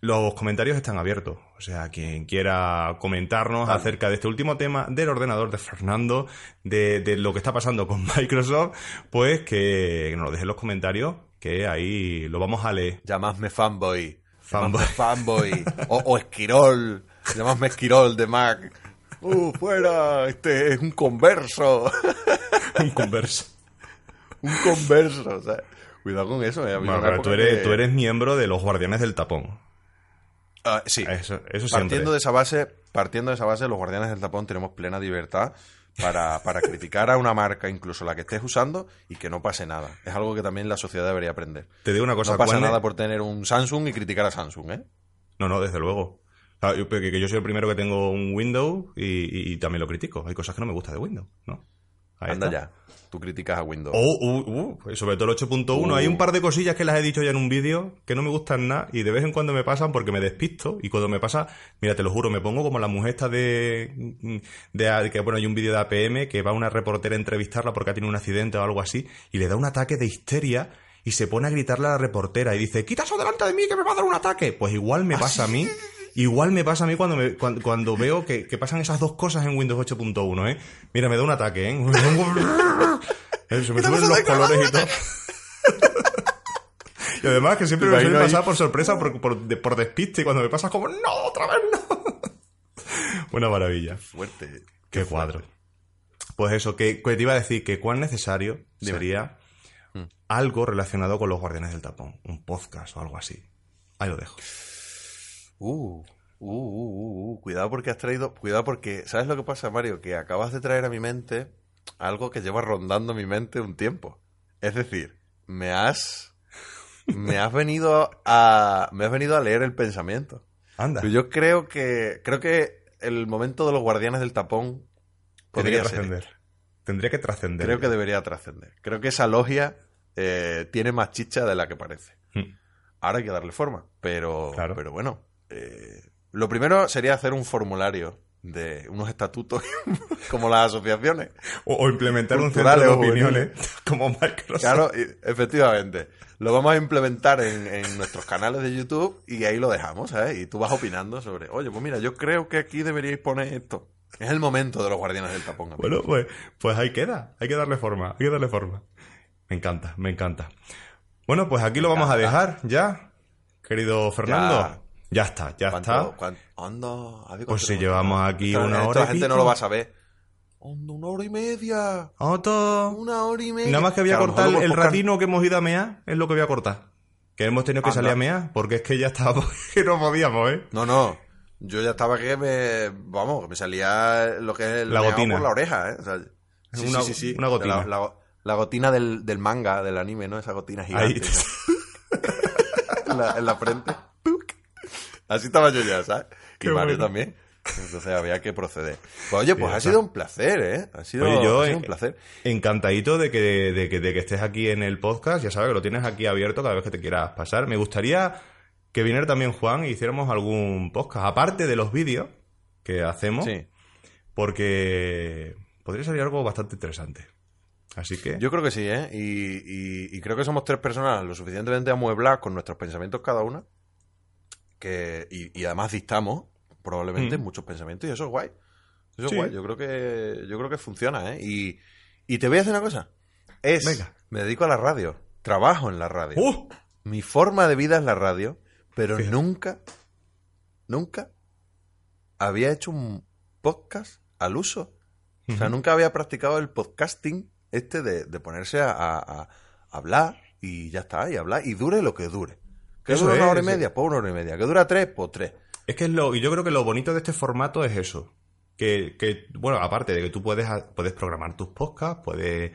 los comentarios están abiertos. O sea, quien quiera comentarnos Vale. acerca de este último tema, del ordenador de Fernando, de, de lo que está pasando con Microsoft, pues que nos lo dejen en los comentarios, que ahí lo vamos a leer. Llamadme fanboy. Fanboy. Fanboy. o, o esquirol. Llamadme esquirol de Mac. ¡Uh, fuera! Este es un converso. Un converso. un converso. O sea, cuidado con eso. ¿eh? Bueno, tú eres, que- tú eres miembro de los Guardianes del Tapón. Ah, sí. Eso, eso siempre. Partiendo de esa base, partiendo de esa base, los guardianes del tapón tenemos plena libertad para, para criticar a una marca, incluso la que estés usando, y que no pase nada. Es algo que también la sociedad debería aprender. Te digo una cosa, no pasa ¿cuál- nada por tener un Samsung y criticar a Samsung, ¿eh? No, no, desde luego. Ah, yo- que, que yo soy el primero que tengo un Windows y, y- y también lo critico. Hay cosas que no me gustan de Windows, ¿no? Ahí Anda está. ya. Tú criticas a Windows. Oh, uh, uh, sobre todo el 8.1. Uh. Hay un par de cosillas que las he dicho ya en un vídeo que no me gustan nada y de vez en cuando me pasan porque me despisto y cuando me pasa, mira, te lo juro, me pongo como la mujer esta de, de, que bueno, hay un vídeo de APM que va una reportera a entrevistarla porque ha tenido un accidente o algo así y le da un ataque de histeria y se pone a gritarle a la reportera y dice, quita eso delante de mí que me va a dar un ataque. Pues igual me pasa a mí. Igual me pasa a mí cuando, me, cuando, cuando veo que, que pasan esas dos cosas en Windows 8.1, ¿eh? Mira, me da un ataque, ¿eh? Eh, Se me suben los colores y todo. y además que siempre me suele pasar por sorpresa, por, por, por despiste, y cuando me pasa como, no, otra vez no. Una maravilla. Fuerte. Qué cuadro. Pues eso, que, que te iba a decir que cuán necesario Dime. sería Mm. algo relacionado con los guardianes del tapón. Un podcast o algo así. Ahí lo dejo. Uh, uh, uh, uh, uh, Cuidado porque has traído. Cuidado porque. ¿Sabes lo que pasa, Mario? Que acabas de traer a mi mente algo que lleva rondando mi mente un tiempo. Es decir, me has. Me has venido a. Me has venido a leer el pensamiento. Anda. Yo creo que. Creo que el momento de los guardianes del tapón. Podría trascender. Tendría que trascender. Creo que debería trascender. Creo que esa logia eh, tiene más chicha de la que parece. Mm. Ahora hay que darle forma. Pero, Claro. pero bueno, eh, lo primero sería hacer un formulario de unos estatutos como las asociaciones. O, o implementar un centro de opiniones como Microsoft. Claro, efectivamente. Lo vamos a implementar en, en nuestros canales de YouTube y ahí lo dejamos, ¿sabes? Y tú vas opinando sobre, oye, pues mira, yo creo que aquí deberíais poner esto. Es el momento de los guardianes del tapón. amigo. Bueno, pues, pues ahí queda. Hay que darle forma. Hay que darle forma. Me encanta, me encanta. Bueno, pues aquí lo vamos a dejar ya, querido Fernando. Ya, está, ya ¿Cuánto- está. cuán- anda, a ver Pues cuánto si llevamos aquí Esta- una hora y gente no lo va a saber. Anda, una hora y media. Otto. Una hora y media. Nada más que voy a cortar el podcast- ratino que hemos ido a mear, es lo que voy a cortar. Que hemos tenido que Anda. salir a mear, porque es que ya estábamos, que no podíamos, ¿eh? No, no. Yo ya estaba que me. Vamos, me salía lo que es el La gotina. por la oreja, ¿eh? O sea, sí, Una- sí, sí, una gotina. La, la- la gotina del, del manga, del anime, ¿no? Esa gotina gigante. Ahí. en, la, en la frente. Así estaba yo ya, ¿sabes? Qué y Mario bueno. también. Entonces había que proceder. Pues oye, pues ha sido un placer, ¿eh? Ha sido, Oye, yo, ha sido un placer. Encantadito de que, de, que, de que estés aquí en el podcast. Ya sabes que lo tienes aquí abierto cada vez que te quieras pasar. Me gustaría que viniera también Juan y hiciéramos algún podcast, aparte de los vídeos que hacemos, Sí. porque podría salir algo bastante interesante. Así que, Yo creo que sí, ¿eh? Y, y- y creo que somos tres personas lo suficientemente amuebladas con nuestros pensamientos cada una. Que, y, y además dictamos, probablemente, Mm. muchos pensamientos. Y eso es guay. Eso Sí. es guay. Yo creo que, yo creo que funciona, ¿eh? Y, y te voy a decir una cosa. Es, Venga. me dedico a la radio. Trabajo en la radio. ¡Uh! Mi forma de vida es la radio, pero Fíjate. nunca, nunca había hecho un podcast al uso. O sea, nunca había practicado el podcasting este de, de ponerse a, a- a hablar y ya está, y hablar, y dure lo que dure. Que Eso dura una es, hora y media, pues una hora y media. Que dura tres, pues tres. Es que es lo, y yo creo que lo bonito de este formato es eso. Que, que, bueno, aparte de que tú puedes, puedes programar tus podcasts, puedes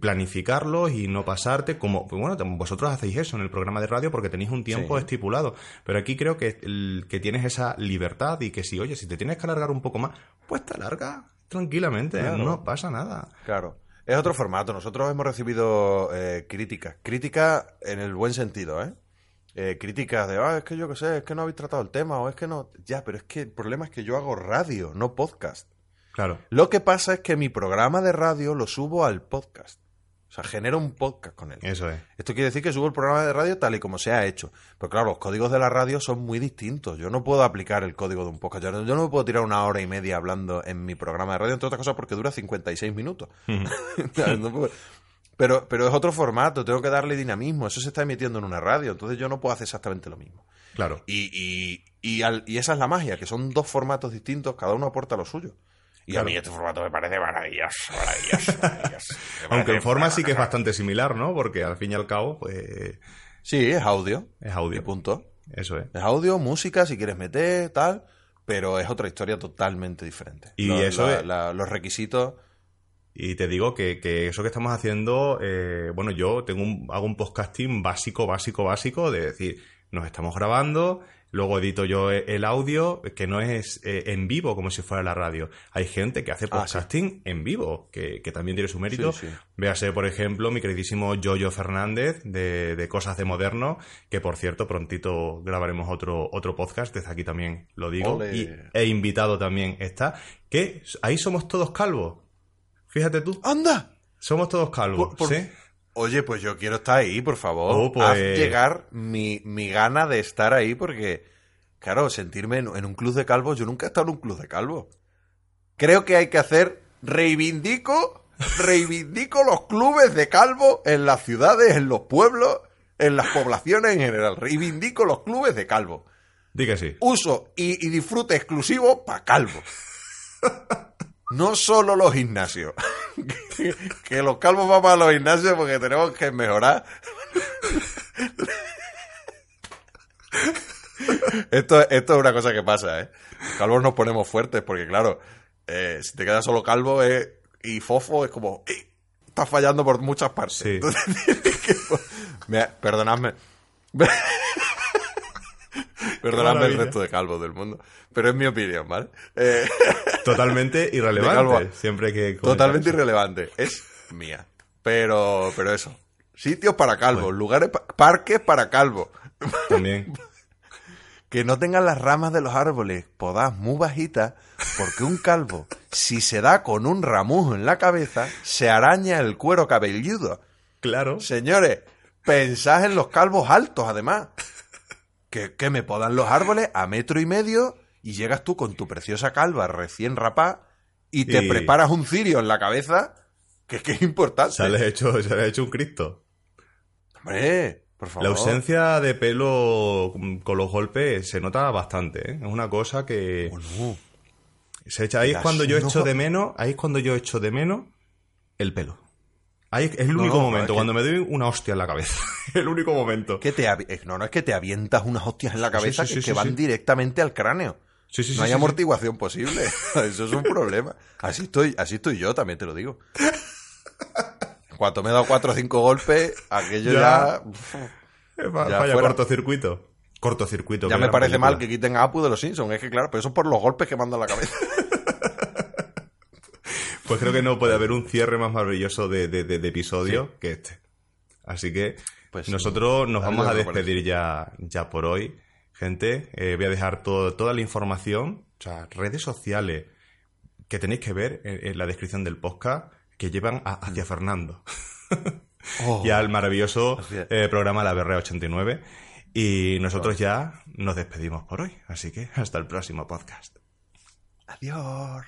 planificarlos y no pasarte, como, pues bueno, vosotros hacéis eso en el programa de radio porque tenéis un tiempo Sí. estipulado. Pero aquí creo que, el- que tienes esa libertad y que si, oye, si te tienes que alargar un poco más, pues te alarga tranquilamente, Claro. no pasa nada. Claro. Es otro formato. Nosotros hemos recibido eh, críticas. Críticas en el buen sentido, ¿eh? Eh, críticas de, ah, es que yo qué sé, es que no habéis tratado el tema, o es que no. Ya, pero es que el problema es que yo hago radio, no podcast. Claro. Lo que pasa es que mi programa de radio lo subo al podcast. O sea, genero un podcast con él. Eso es. Esto quiere decir que subo el programa de radio tal y como se ha hecho. Pero claro, los códigos de la radio son muy distintos. Yo no puedo aplicar el código de un podcast. Yo no, yo no me puedo tirar una hora y media hablando en mi programa de radio, entre otras cosas porque dura 56 minutos. Ujú. No puedo- pero, pero es otro formato, tengo que darle dinamismo. Eso se está emitiendo en una radio, entonces yo no puedo hacer exactamente lo mismo. Claro. Y, y, y, al- y esa es la magia, que son dos formatos distintos, cada uno aporta lo suyo. Y Claro. a mí este formato me parece maravilloso, maravilloso, maravilloso. Aunque en forma sí que es bastante similar, ¿no? Porque al fin y al cabo, pues Sí, es audio. es Y audio. punto. Eso es. Es audio, música, si quieres meter, tal, pero es otra historia totalmente diferente. Y eso la- es- la- los requisitos. Y te digo que, que eso que estamos haciendo, eh, bueno, yo tengo un, hago un podcasting básico, básico, básico, de decir, nos estamos grabando, luego edito yo e- el audio, que no es eh, en vivo como si fuera la radio. Hay gente que hace Ah, sí. podcasting en vivo, que, que también tiene su mérito. Sí, sí. Véase, por ejemplo, mi queridísimo Yoyo Fernández de, de Cosas de Moderno, que por cierto, prontito grabaremos otro, otro podcast, desde aquí también lo digo. Y, e invitado también está, que ahí somos todos calvos. Fíjate tú. ¡Anda! Somos todos calvos, Por- por- ¿sí? Oye, pues yo quiero estar ahí, por favor. Oh, pues- Haz llegar mi, mi gana de estar ahí, porque, claro, sentirme en, en un club de calvos, yo nunca he estado en un club de calvos. Creo que hay que hacer, reivindico, reivindico los clubes de calvos en las ciudades, en los pueblos, en las poblaciones en general. Reivindico los clubes de calvos. Di que sí. Uso y, y disfrute exclusivo para calvos. No solo los gimnasios. que, que los calvos vamos a los gimnasios porque tenemos que mejorar. esto, esto es una cosa que pasa, ¿eh? Los calvos nos ponemos fuertes porque, claro, eh, si te quedas solo calvo eh, y fofo es como... ¡eh! Estás fallando por muchas partes. Sí. Entonces, Mira, perdonadme. Perdonadme el resto de calvos del mundo. Pero es mi opinión, ¿vale? Eh, Totalmente calvo. irrelevante. Siempre que totalmente irrelevante. Es mía. Pero, pero eso. Sitios para calvos, lugares, pa- parques para calvos. También. Que no tengan las ramas de los árboles podadas muy bajitas, porque un calvo, si se da con un ramujo en la cabeza, se araña el cuero cabelludo. Claro. Señores, pensad en los calvos altos, además. Que, que me podan los árboles a metro y medio y llegas tú con tu preciosa calva recién rapá y te Y- preparas un cirio en la cabeza, que es que es importante. Sales hecho, sales hecho un Cristo. Hombre, por favor. La ausencia de pelo con los golpes se nota bastante, ¿eh? Es una cosa que Bueno, se echa. Ahí es cuando yo no- echo de menos, ahí es cuando yo echo de menos el pelo. Ahí es el único no, momento, que- cuando me doy una hostia en la cabeza. el único momento. Que te eh, no, no es que te avientas unas hostias en la cabeza sí, sí, que, sí, que van directamente al cráneo. No hay amortiguación posible. Eso es un problema. Así estoy, así estoy yo, también te lo digo. Cuando me he dado cuatro o cinco golpes, aquello Ya. ya. Fuera. cortocircuito. Cortocircuito. Ya me parece mal que quiten a Apu de los Simpsons. Es que claro, pero eso es por los golpes que manda en la cabeza. Pues creo que no puede haber un cierre más maravilloso de, de- de- de episodio que este. Así que Pues nosotros nos vamos a despedir ya, ya por hoy. Gente, eh, voy a dejar todo- toda la información, o sea, redes sociales que tenéis que ver en, en la descripción del podcast que llevan a- hacia Fernando. Oh, y al maravilloso eh, programa La Berrea 89. Y nosotros ya nos despedimos por hoy. Así que hasta el próximo podcast. Adiós.